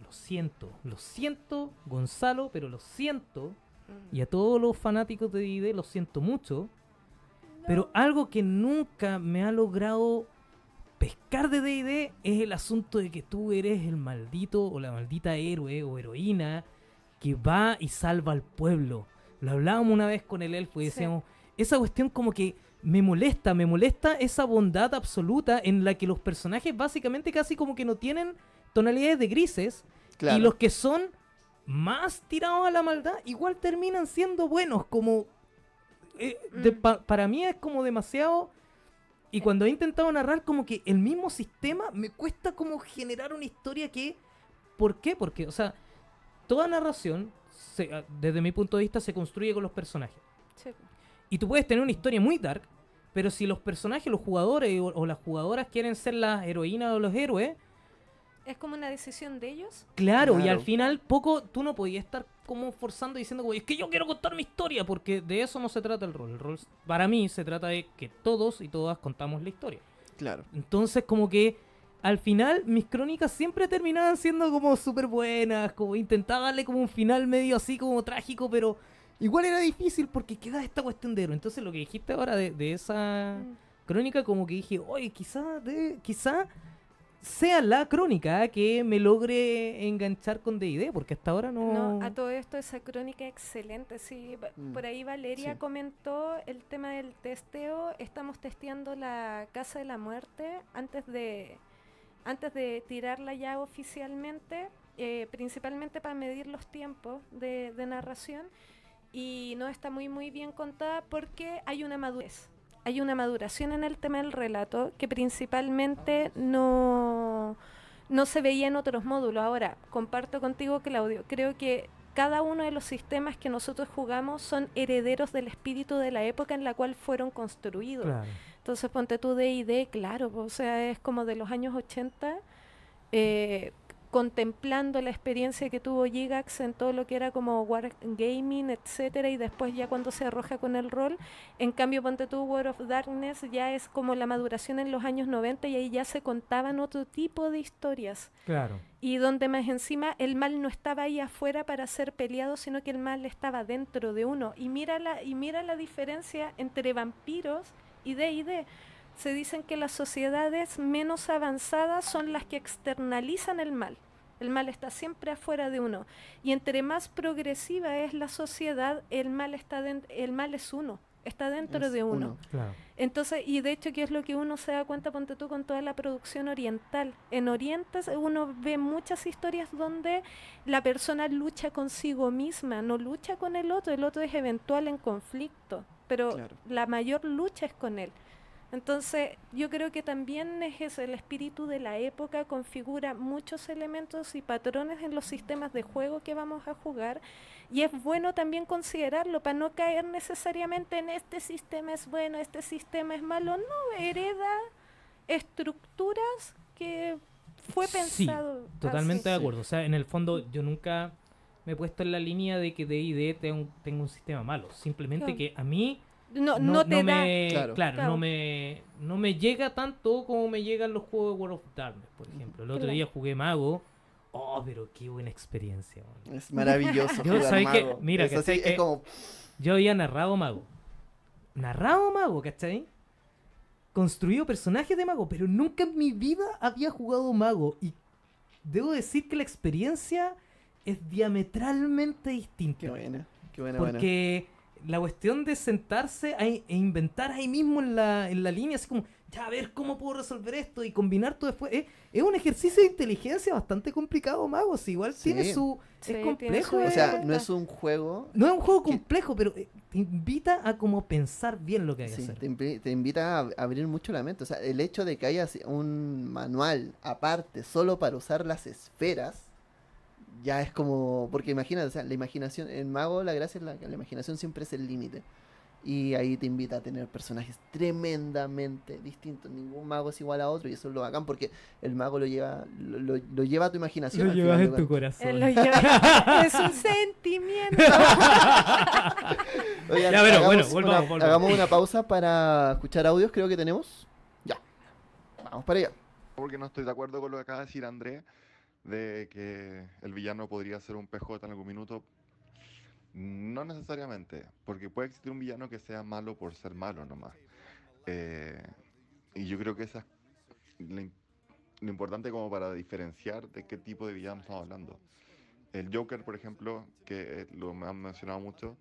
lo siento, lo siento, Gonzalo, pero lo siento, y a todos los fanáticos de D&D lo siento mucho, pero algo que nunca me ha logrado pescar de D&D es el asunto de que tú eres el maldito o la maldita héroe o heroína que va y salva al pueblo. Lo hablábamos una vez con el elfo y decíamos, esa cuestión como que me molesta, me molesta esa bondad absoluta en la que los personajes básicamente casi como que no tienen tonalidades de grises y los que son más tirados a la maldad igual terminan siendo buenos, como... Eh, mm. para mí es como demasiado y cuando he intentado narrar, como que el mismo sistema me cuesta como generar una historia que. ¿Por qué? Porque, o sea, toda narración, ah, desde mi punto de vista, se construye con los personajes. Y tú puedes tener una historia muy dark, pero si los personajes, los jugadores o las jugadoras quieren ser las heroínas o los héroes, es como una decisión de ellos. Claro, y al final poco tú no podías estar como forzando diciendo, es que yo quiero contar mi historia, porque de eso no se trata el rol. El rol para mí se trata de que todos y todas contamos la historia. Claro. Entonces como que al final mis crónicas siempre terminaban siendo como súper buenas, como intentaba darle como un final medio así como trágico, pero igual era difícil porque queda esta cuestión de héroe. Entonces lo que dijiste ahora de, de esa mm. crónica como que dije, oye, quizá, de, quizá sea la crónica que me logre enganchar con D&D, porque hasta ahora no... No, a todo esto esa crónica excelente, sí. Mm, por ahí Valeria comentó el tema del testeo. Estamos testeando la Casa de la Muerte antes de, antes de tirarla ya oficialmente, eh, principalmente para medir los tiempos de, de narración. Y no está muy, muy bien contada porque hay una madurez hay una maduración en el tema del relato que principalmente no, no se veía en otros módulos. Ahora, comparto contigo, Claudio, creo que cada uno de los sistemas que nosotros jugamos son herederos del espíritu de la época en la cual fueron construidos. Entonces, ponte tú D&D, claro, o sea, es como de los años 80, eh, contemplando la experiencia que tuvo Gigax en todo lo que era como Wargaming, etcétera, y después ya cuando se arroja con el rol, en cambio ponte tú World of Darkness ya es como la maduración en los años 90 y ahí ya se contaban otro tipo de historias. Claro. Y donde más encima el mal no estaba ahí afuera para ser peleado, sino que el mal estaba dentro de uno. Y mira la, y mira la diferencia entre vampiros y D&D se dicen que las sociedades menos avanzadas son las que externalizan el mal. El mal está siempre afuera de uno. Y entre más progresiva es la sociedad, el mal, está el mal es uno, está dentro de uno. Entonces, y de hecho, ¿qué es lo que uno se da cuenta, ponte tú, con toda la producción oriental? En Oriente uno ve muchas historias donde la persona lucha consigo misma, no lucha con el otro, el otro es eventual en conflicto, pero la mayor lucha es con él. Entonces, yo creo que también es eso, el espíritu de la época configura muchos elementos y patrones en los sistemas de juego que vamos a jugar y es bueno también considerarlo para no caer necesariamente en este sistema es bueno, este sistema es malo, no, hereda estructuras que fue pensado. Sí, totalmente de acuerdo. O sea, en el fondo yo nunca me he puesto en la línea de que D&D tenga un, sistema malo. Simplemente que a mí no, no, te me, claro, no me no me llega tanto como me llegan los juegos de World of Darkness, por ejemplo. El otro día jugué Mago. Oh, pero qué buena experiencia. Es maravilloso. yo, Que, mira, que, yo había narrado Mago. Narrado Mago, ¿cachai? construido personajes de mago, pero nunca en mi vida había jugado mago. Y debo decir que la experiencia es diametralmente distinta. Qué buena, qué buena. Porque la cuestión de sentarse e inventar ahí mismo en la, en la línea, así como, ya a ver cómo puedo resolver esto y combinar todo después. Es, un ejercicio de inteligencia bastante complicado, Magos. Igual tiene su. es complejo. o sea, no es un juego. No es un juego complejo, pero eh, te invita a como pensar bien lo que hay que hacer. Te, te, invita a abrir mucho la mente. O sea, el hecho de que haya un manual aparte solo para usar las esferas ya es como. Porque imagínate, o sea, la imaginación. En Mago, la gracia es la, la imaginación siempre es el límite. Y ahí te invita a tener personajes tremendamente distintos. Ningún mago es igual a otro y eso es lo bacán porque el mago lo lleva lo, lleva a tu imaginación. Lo llevas en tu corazón. Lo lleva, es un sentimiento. ya, pero bueno, volvamos, una, Hagamos una pausa para escuchar audios, creo que tenemos. Ya. Vamos para allá. Porque no estoy de acuerdo con lo que acaba de decir Andrés de que el villano podría ser un PJ en algún minuto no necesariamente, porque puede existir un villano que sea malo por ser malo nomás. Eh, y yo creo que esa es lo, importante como para diferenciar de qué tipo de villano estamos hablando. El Joker, por ejemplo, que eh, lo han mencionado mucho,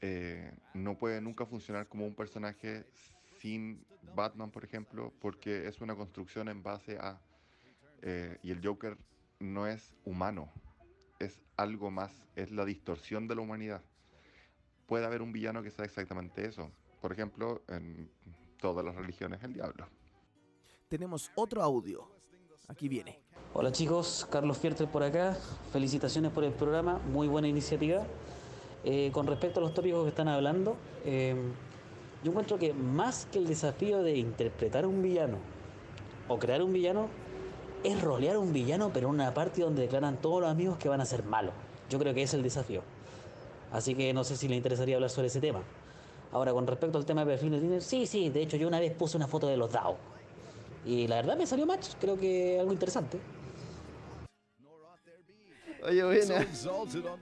eh, no puede nunca funcionar como un personaje sin Batman, por ejemplo, porque es una construcción en base a... y el Joker no es humano, es algo más, es la distorsión de la humanidad. Puede haber un villano que sea exactamente eso. Por ejemplo, en todas las religiones, el diablo. Tenemos otro audio. Aquí viene. Hola chicos, Carlos Fierter por acá. Felicitaciones por el programa, muy buena iniciativa. Eh, con respecto a los tópicos que están hablando, eh, yo encuentro que más que el desafío de interpretar un villano o crear un villano, es rolear un villano, pero en una parte donde declaran todos los amigos que van a ser malos. Yo creo que es el desafío. Así que no sé si le interesaría hablar sobre ese tema. Ahora, con respecto al tema de perfil de Tinder, sí, sí, de hecho yo una vez puse una foto de los DAO. Y la verdad me salió match, creo que algo interesante. Oye, buena.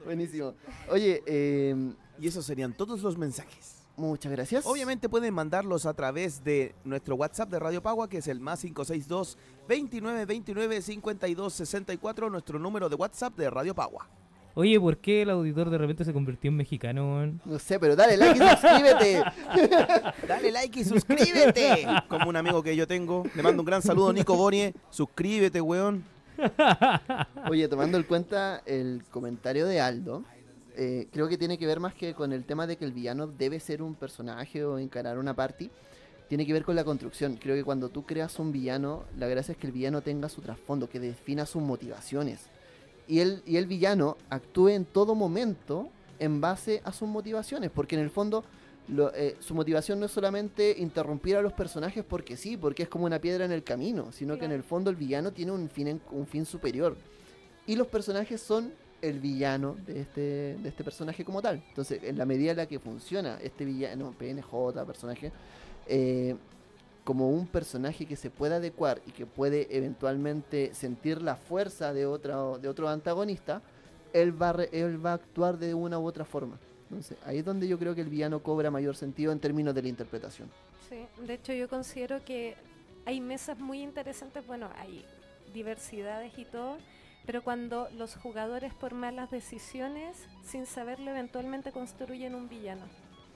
Buenísimo. Oye, eh, y esos serían todos los mensajes. Muchas gracias. Obviamente pueden mandarlos a través de nuestro WhatsApp de Radio Pagua, que es el más 562 29 29 52 64, nuestro número de WhatsApp de Radio Pagua. Oye, ¿por qué el auditor de repente se convirtió en mexicano? No sé, pero dale like y suscríbete. dale like y suscríbete. Como un amigo que yo tengo. Le mando un gran saludo, Nico Bonie. Suscríbete, weón. Oye, tomando en cuenta el comentario de Aldo, eh, creo que tiene que ver más que con el tema de que el villano debe ser un personaje o encarar una party. Tiene que ver con la construcción. Creo que cuando tú creas un villano, la gracia es que el villano tenga su trasfondo, que defina sus motivaciones. Y el, y el villano actúe en todo momento en base a sus motivaciones. Porque en el fondo, eh, su motivación no es solamente interrumpir a los personajes porque sí, porque es como una piedra en el camino, sino que en el fondo el villano tiene un fin, un fin superior. Y los personajes son el villano de este, de este personaje como tal. Entonces, en la medida en la que funciona este villano, PNJ, personaje, eh, como un personaje que se pueda adecuar y que puede eventualmente sentir la fuerza de, otra, de otro antagonista, él va, él va a actuar de una u otra forma. Entonces, ahí es donde yo creo que el villano cobra mayor sentido en términos de la interpretación. Sí, de hecho yo considero que hay mesas muy interesantes, bueno, hay diversidades y todo, pero cuando los jugadores por malas decisiones, sin saberlo, eventualmente construyen un villano,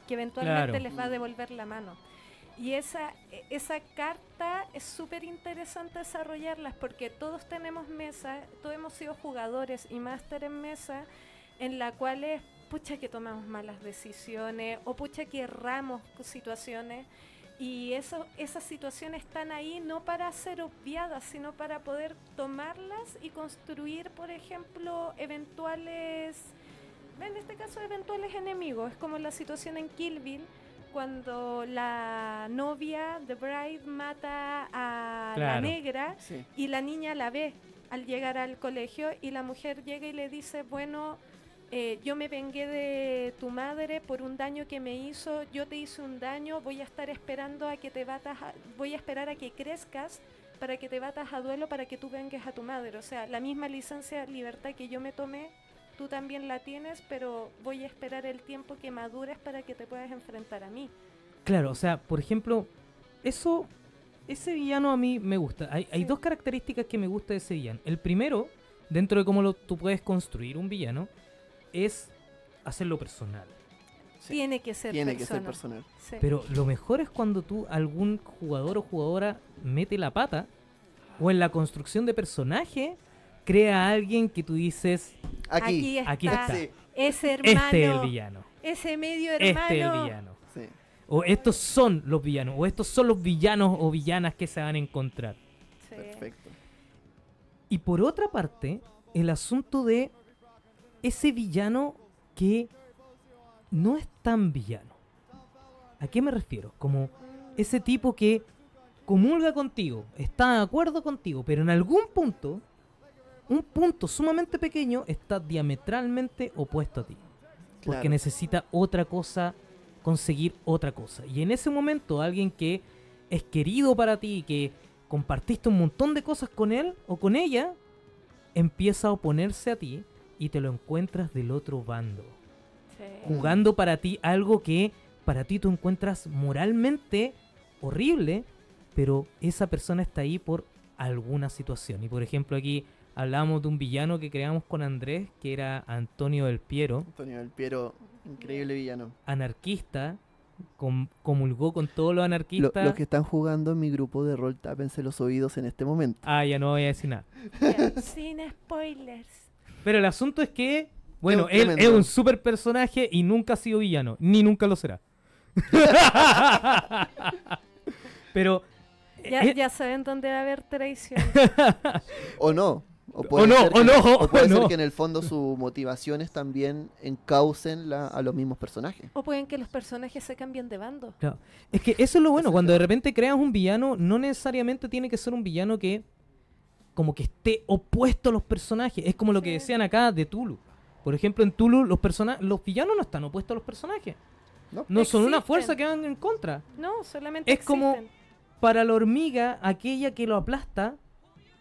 que eventualmente les va a devolver la mano. Y esa, esa carta es súper interesante desarrollarlas porque todos tenemos mesa, todos hemos sido jugadores y máster en mesa en la cual es pucha que tomamos malas decisiones o pucha que erramos situaciones Y eso, esas situaciones están ahí no para ser obviadas, sino para poder tomarlas y construir, por ejemplo, eventuales, en este caso, eventuales enemigos. Es como la situación en Kill Bill, cuando la novia de Bride mata a la negra Sí. y la niña la ve al llegar al colegio y la mujer llega y le dice, bueno, eh, yo me vengué de tu madre por un daño que me hizo, yo te hice un daño, voy a estar esperando a que te batas, a- voy a esperar a que crezcas para que te batas a duelo para que tú vengues a tu madre. O sea, la misma licencia libertad que yo me tomé, tú también la tienes, pero voy a esperar el tiempo que madures para que te puedas enfrentar a mí. Claro, o sea, por ejemplo, eso, ese villano a mí me gusta. Hay, hay Sí. dos características que me gusta de ese villano. El primero, dentro de cómo lo, tú puedes construir un villano, es hacerlo personal. Sí. Tiene que ser Tiene que ser personal. Sí. Pero lo mejor es cuando tú, algún jugador o jugadora mete la pata, o en la construcción de personaje, crea a alguien que tú dices, Aquí. está, Aquí está. Sí, ese hermano, este es el villano, ese medio hermano. este es el villano. sí. O estos son los villanos, o estos son los villanos o villanas que se van a encontrar. Sí. Perfecto. Y por otra parte, el asunto de ese villano que no es tan villano. ¿A qué me refiero? Como ese tipo que comulga contigo, está de acuerdo contigo, pero en algún punto, un punto sumamente pequeño, está diametralmente opuesto a ti. Porque Claro. necesita otra cosa, conseguir otra cosa. Y en ese momento, alguien que es querido para ti, que compartiste un montón de cosas con él o con ella, empieza a oponerse a ti y te lo encuentras del otro bando. Sí. Jugando para ti algo que para ti tú encuentras moralmente horrible, pero esa persona está ahí por alguna situación. Y por ejemplo aquí hablamos de un villano que creamos con Andrés, que era Antonio del Piero, Antonio del Piero, increíble villano. anarquista, com- comulgó con todos los Lo- anarquistas. los que están jugando en mi grupo de rol, tápense los oídos en este momento. Ah, ya no voy a decir nada. Sin spoilers. Pero el asunto es que, bueno, él es un super personaje y nunca ha sido villano, ni nunca lo será. Pero... Ya, eh, ya saben dónde va a haber traición. O no. O, O puede no, ser o que, no, o puede o ser no. que en el fondo sus motivaciones también encaucen la- a los mismos personajes. o pueden que los personajes se cambien de bando. Claro. Es que eso es lo bueno, cuando de repente creas un villano, no necesariamente tiene que ser un villano que como que esté opuesto a los personajes. Es como lo que decían acá de Tulu. Por ejemplo, en Tulu los persona los villanos no están opuestos a los personajes. ¿no? No son una fuerza que van en contra. No, solamente Es como- existen. Para la hormiga, aquella que lo aplasta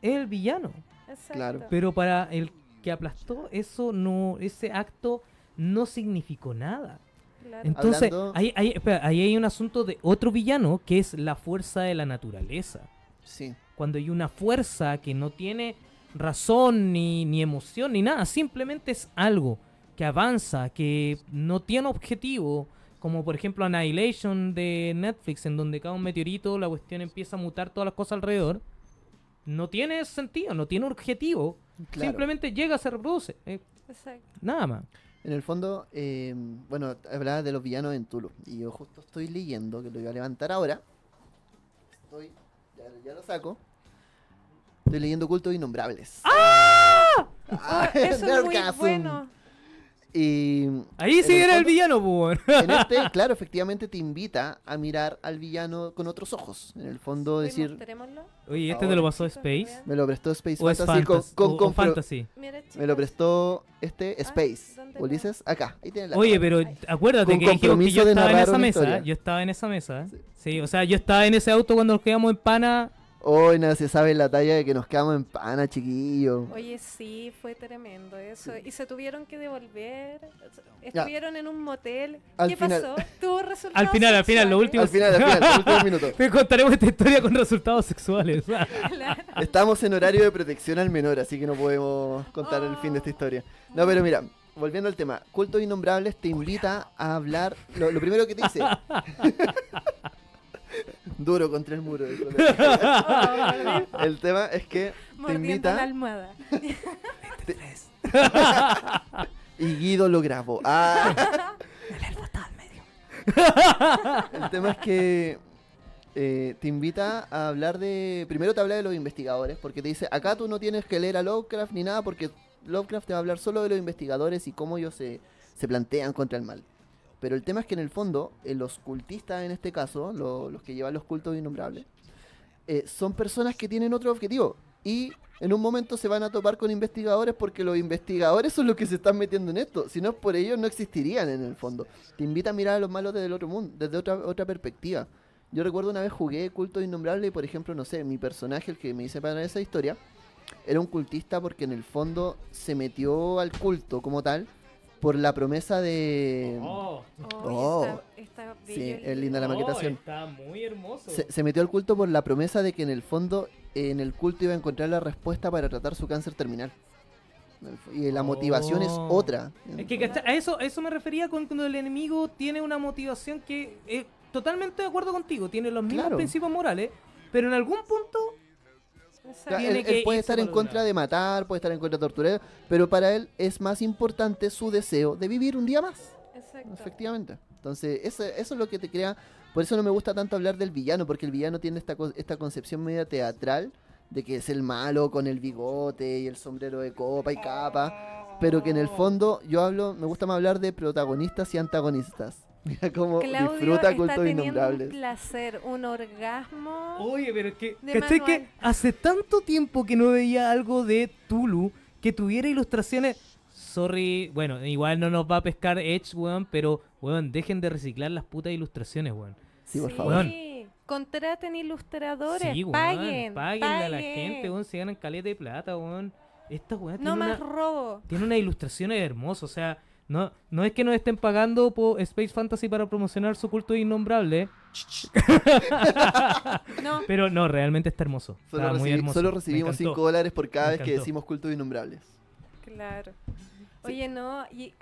es el villano. Exacto. Claro. Pero para el que aplastó, eso no, ese acto no significó nada. Claro. Entonces, Hablando- ahí, ahí- espera, ahí hay un asunto de otro villano que es la fuerza de la naturaleza. Sí. Cuando hay una fuerza que no tiene razón, ni, ni emoción, ni nada, simplemente es algo que avanza, que no tiene objetivo, como por ejemplo Annihilation de Netflix, en donde cada un meteorito, la cuestión empieza a mutar todas las cosas alrededor. No tiene sentido, no tiene objetivo, Claro. simplemente llega, se reproduce, eh, nada más. En el fondo, eh, bueno, hablaba de los villanos en Tulu. Y yo justo estoy leyendo, que lo iba a levantar ahora. Estoy, ya, lo saco. Estoy leyendo Cultos Innombrables. ¡Ah! Oh, eso es muy bueno. Y Ahí sí el era el fondo- villano, pues. en este, claro, efectivamente te invita a mirar al villano con otros ojos. En el fondo, decir. Oye, ¿este te lo pasó Space? me lo prestó Space ¿O es Fantasy con, con o- o compro- fantasy? Mira, Me lo prestó este Space. ¿dónde lo- Ulises, acá. Ahí tiene la Oye, pero acuérdate Con que dijimos que yo estaba en esa mesa. historia. Yo estaba en esa mesa. Sí. Sí. o sea, yo estaba en ese auto cuando nos quedamos en pana. Hoy no se sabe la talla de que nos quedamos en pana, chiquillo. Oye, sí, fue tremendo eso. Y se tuvieron que devolver. Estuvieron en un motel. Al ¿Qué final- pasó? Tuvo resultados Al final, al final, lo sexuales. último. Al final, al final, el último minuto. Te contaremos esta historia con resultados sexuales. Claro. Estamos en horario de protección al menor, así que no podemos contar el fin de esta historia. No, pero mira, volviendo al tema, Cultos Innombrables te invita a hablar. Lo, lo primero que te dice. Duro contra el muro. El tema es que te mordiendo la invita. almohada. Y Guido lo grabó. Ah. El tema es que eh, te invita a hablar de. Primero te habla de los investigadores, porque te dice: acá tú no tienes que leer a Lovecraft ni nada, porque Lovecraft te va a hablar solo de los investigadores y cómo ellos se, se plantean contra el mal. Pero el tema es que en el fondo, eh, los cultistas en este caso, lo- los que llevan los cultos innombrables, eh, son personas que tienen otro objetivo. Y en un momento se van a topar con investigadores porque los investigadores son los que se están metiendo en esto. Si no es por ellos, no existirían en el fondo. Te invita a mirar a los malos desde el otro mundo, desde otra, otra perspectiva. Yo recuerdo una vez jugué Culto Innombrable y, por ejemplo, no sé, mi personaje, el que me hice para esa historia, era un cultista porque en el fondo se metió al culto como tal por la promesa de... Oh, Oh. Está, está Sí, es linda la oh, maquetación. Está muy hermoso. Se, se metió al culto por la promesa de que en el fondo, en el culto iba a encontrar la respuesta para tratar su cáncer terminal. Y la motivación es Oh. otra. Es que a eso, a eso me refería con cuando el enemigo tiene una motivación que es totalmente de acuerdo contigo, tiene los mismos Claro. principios morales, pero en algún punto Él, puede estar en contra de matar, puede estar en contra de torturar, pero para él es más importante su deseo de vivir un día más. Exacto. Efectivamente. Entonces, eso, eso es lo que te crea. Por eso no me gusta tanto hablar del villano, porque el villano tiene esta, esta concepción media teatral de que es el malo con el bigote y el sombrero de copa y capa. Pero que en el fondo yo hablo, me gusta más hablar de protagonistas y antagonistas. Mira cómo Claudio disfruta está cultos teniendo un placer, un orgasmo. Oye, pero es que, ¿cachai que hace tanto tiempo que no veía algo de Tulu que tuviera ilustraciones? Sorry, bueno, igual no nos va a pescar Edge, weón, pero, weón, dejen de reciclar las putas ilustraciones, weón. Sí, por Sí, favor. Contraten ilustradores, Sí, weón, paguen, páguenle a la paguen. gente, weón, se ganan caleta de plata, weón. Esta weón No tiene, más una, robo. tiene unas ilustraciones hermosas, o sea, no, no es que nos estén pagando por Space Fantasy para promocionar su culto innombrable, No, pero no, realmente está hermoso. Solo, está muy recibi- hermoso. solo Me recibimos encantó. 5 dólares por cada vez que decimos cultos innombrables. claro. Oye, no, y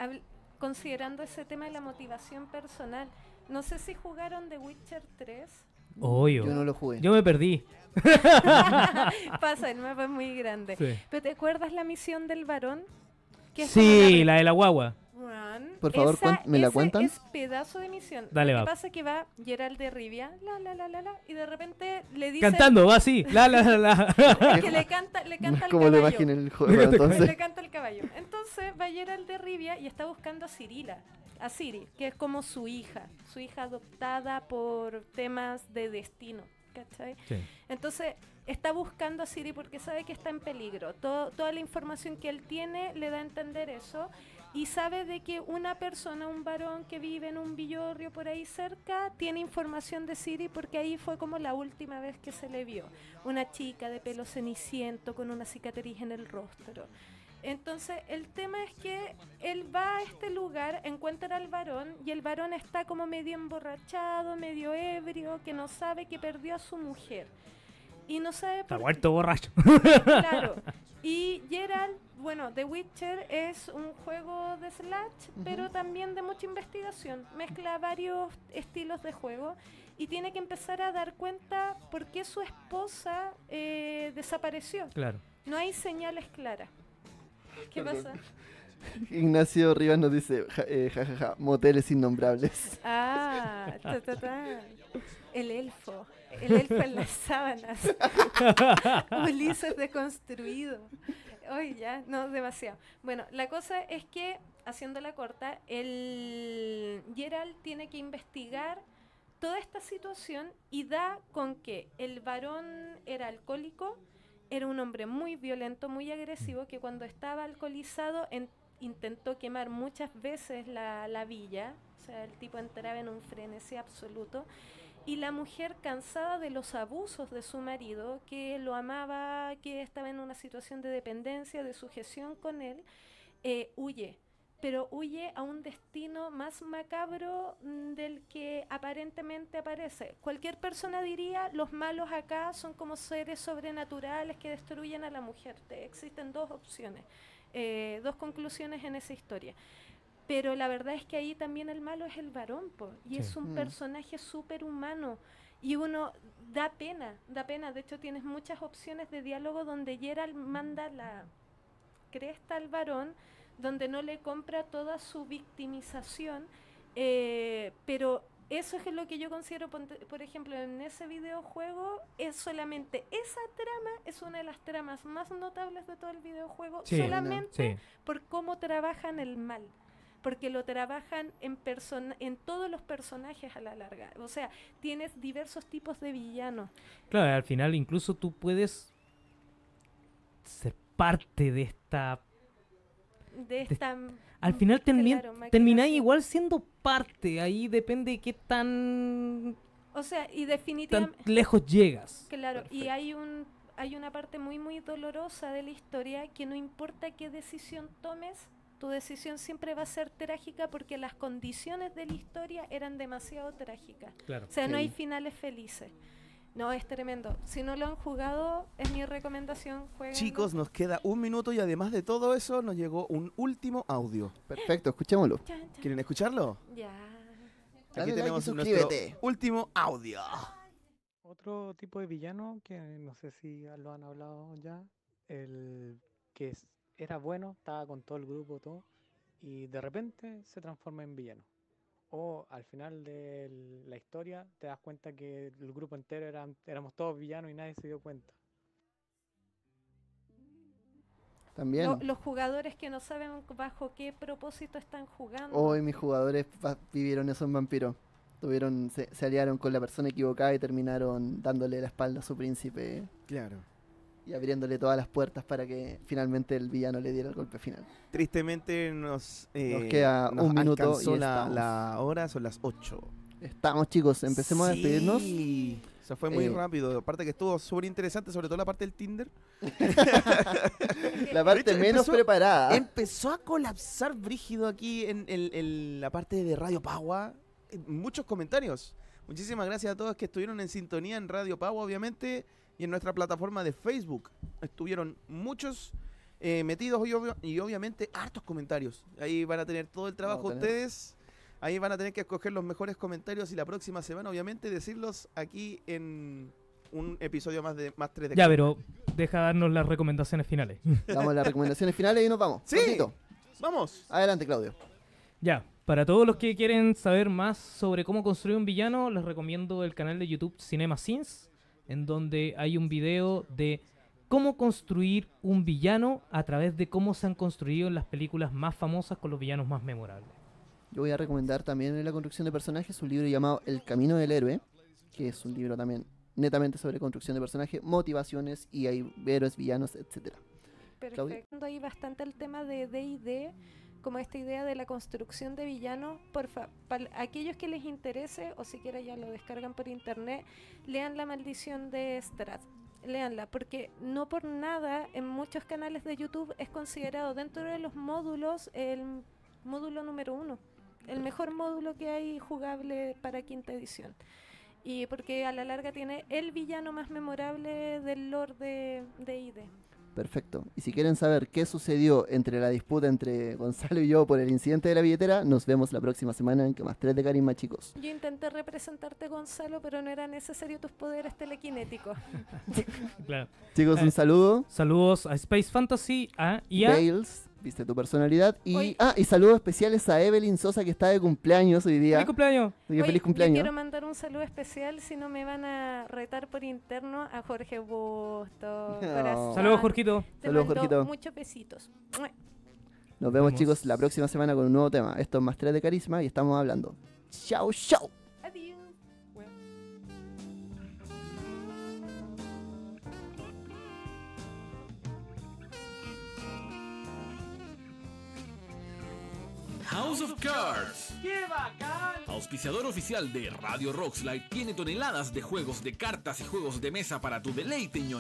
considerando ese tema de la motivación personal, no sé si jugaron The Witcher 3. Obvio. Yo no lo jugué. Yo me perdí. Pasa, el mapa es muy grande. Sí, ¿Pero te acuerdas la misión del varón? Que Sí, la de la guagua. Run. Por favor, Esa- ¿me la ese cuentan? Es pedazo de misión. Dale, Lo va. que pasa es que va Gerald de Rivia, la la la la la, y de repente le dice Cantando, va así. La, la, la, la. que le canta, le No canta es al como lo caballo. imaginé en el juego, entonces. Le canta el caballo. Entonces va Gerald de Rivia y está buscando a Cirila, a Ciri, que es como su hija, su hija adoptada por temas de destino, ¿cachai? Sí. Entonces está buscando a Siri porque sabe que está en peligro. Todo- toda la información que él tiene le da a entender eso. Y sabe de que una persona, un varón que vive en un villorrio por ahí cerca, tiene información de Siri porque ahí fue como la última vez que se le vio. Una chica de pelo ceniciento con una cicatriz en el rostro. Entonces el tema es que él va a este lugar, encuentra al varón y el varón está como medio emborrachado, medio ebrio, que no sabe que perdió a su mujer. Y no sabe Está muerto borracho. Claro. Y Gerald, bueno, The Witcher es un juego de slash, pero también de mucha investigación. Mezcla varios estilos de juego y tiene que empezar a dar cuenta por qué su esposa eh, desapareció. Claro. No hay señales claras. ¿Qué pasa? Ignacio Rivas nos dice, ja, eh, ja, ja, ja, moteles innombrables. Ah, ta, ta, ta. El elfo. El elfo en las sábanas. Ulises deconstruido. Hoy ya, no, demasiado. Bueno, la cosa es que, haciéndola corta, el Gerald tiene que investigar toda esta situación y da con que el varón era alcohólico, era un hombre muy violento, muy agresivo, que cuando estaba alcoholizado en- intentó quemar muchas veces la, la villa, o sea, el tipo entraba en un frenesí absoluto, y la mujer cansada de los abusos de su marido, que lo amaba, que estaba en una situación de dependencia, de sujeción con él, eh, huye, pero huye a un destino más macabro mm, del que aparentemente aparece. Cualquier persona diría, los malos acá son como seres sobrenaturales que destruyen a la mujer. Te- existen dos opciones, eh, dos conclusiones en esa historia. Pero la verdad es que ahí también el malo es el varón, po, y Sí. es un Mm. personaje súper humano. Y uno da pena, da pena. De hecho, tienes muchas opciones de diálogo donde Gerald manda la cresta al varón, donde no le compra toda su victimización, eh, pero eso es lo que yo considero, por ejemplo, en ese videojuego es solamente esa trama, es una de las tramas más notables de todo el videojuego, solamente por cómo trabajan el mal porque lo trabajan en, en todos los personajes a la larga. O sea, tienes diversos tipos de villanos. Claro, al final incluso tú puedes ser parte de esta... De esta... al final termináis igual siendo parte, ahí depende de qué tan... O sea, y definitivamente... Tan lejos llegas. Claro, y hay un hay una parte muy muy dolorosa de la historia que no importa qué decisión tomes, tu decisión siempre va a ser trágica porque las condiciones de la historia eran demasiado trágicas. O sea, no hay finales felices. No, es tremendo. Si no lo han jugado, es mi recomendación. Chicos, nos queda un minuto y además de todo eso, nos llegó un último audio. Perfecto, escuchémoslo. ¿Quieren escucharlo? Ya. Aquí tenemos nuestro último audio. Otro tipo de villano que no sé si lo han hablado ya, el que es era bueno, estaba con todo el grupo, todo, y de repente se transforma en villano. O al final de la historia te das cuenta que el grupo entero eran, éramos todos villanos y nadie se dio cuenta. También. los jugadores que no saben bajo qué propósito están jugando. Hoy mis jugadores vivieron eso en Vampiro. Tuvieron, se, se, aliaron con la persona equivocada y terminaron dándole la espalda a su príncipe. Claro y abriéndole todas las puertas para que finalmente el villano le diera el golpe final. Tristemente nos, eh, queda un minuto y la, la, hora, son las 8. Estamos chicos, empecemos a despedirnos. Se fue muy eh, rápido. Aparte que estuvo súper interesante, sobre todo la parte del Tinder. la parte menos preparada. Empezó a colapsar brígido aquí en, en la parte de Radio Pagua. Muchos comentarios. Muchísimas gracias a todos que estuvieron en sintonía en Radio Pagua, obviamente y en nuestra plataforma de Facebook. Estuvieron muchos eh, metidos y, obviamente hartos comentarios. Ahí van a tener todo el trabajo ustedes. Ahí van a tener que escoger los mejores comentarios y la próxima semana, obviamente, decirlos aquí en un episodio más de más 3 de Ya, pero deja darnos las recomendaciones finales. Damos las recomendaciones finales y nos vamos. Sí. Vamos. Adelante, Claudio. Ya, para todos los que quieren saber más sobre cómo construir un villano, les recomiendo el canal de YouTube Cinema Scenes en donde hay un video de cómo construir un villano a través de cómo se han construido las películas más famosas con los villanos más memorables. Yo voy a recomendar también en la construcción de personajes un libro llamado El Camino del Héroe, que es un libro también netamente sobre construcción de personajes, motivaciones y hay héroes, villanos, etcétera. Perfecto, hay bastante el tema de D&D como esta idea de la construcción de villanos, por para aquellos que les interese o siquiera ya lo descargan por internet, lean La maldición de Strat. Leanla, porque no por nada en muchos canales de YouTube es considerado dentro de los módulos el módulo número uno, el mejor módulo que hay jugable para quinta edición. Y porque a la larga tiene el villano más memorable del lore de, de ID. Perfecto. Y si quieren saber qué sucedió entre la disputa entre Gonzalo y yo por el incidente de la billetera, nos vemos la próxima semana en que más tres de Carisma, chicos. Yo intenté representarte, Gonzalo, pero no era necesario tus poderes telequinéticos. claro. Chicos, un saludo. Saludos a Space Fantasy a, y a viste tu personalidad. Y, ah, y saludos especiales a Evelyn Sosa que está de cumpleaños hoy día. ¡Feliz cumpleaños! feliz cumpleaños. quiero mandar un saludo especial, si no me van a retar por interno, a Jorge Busto. Saludos, Jorgito. saludos, Jorgito. Muchos besitos. Nos vemos, chicos, la próxima semana con un nuevo tema. Esto es Más 3 de Carisma y estamos hablando. ¡Chao, chao! House of Cards. ¡Qué bacán! Auspiciador oficial de Radio Rockslide tiene toneladas de juegos de cartas y juegos de mesa para tu deleite, ñoño.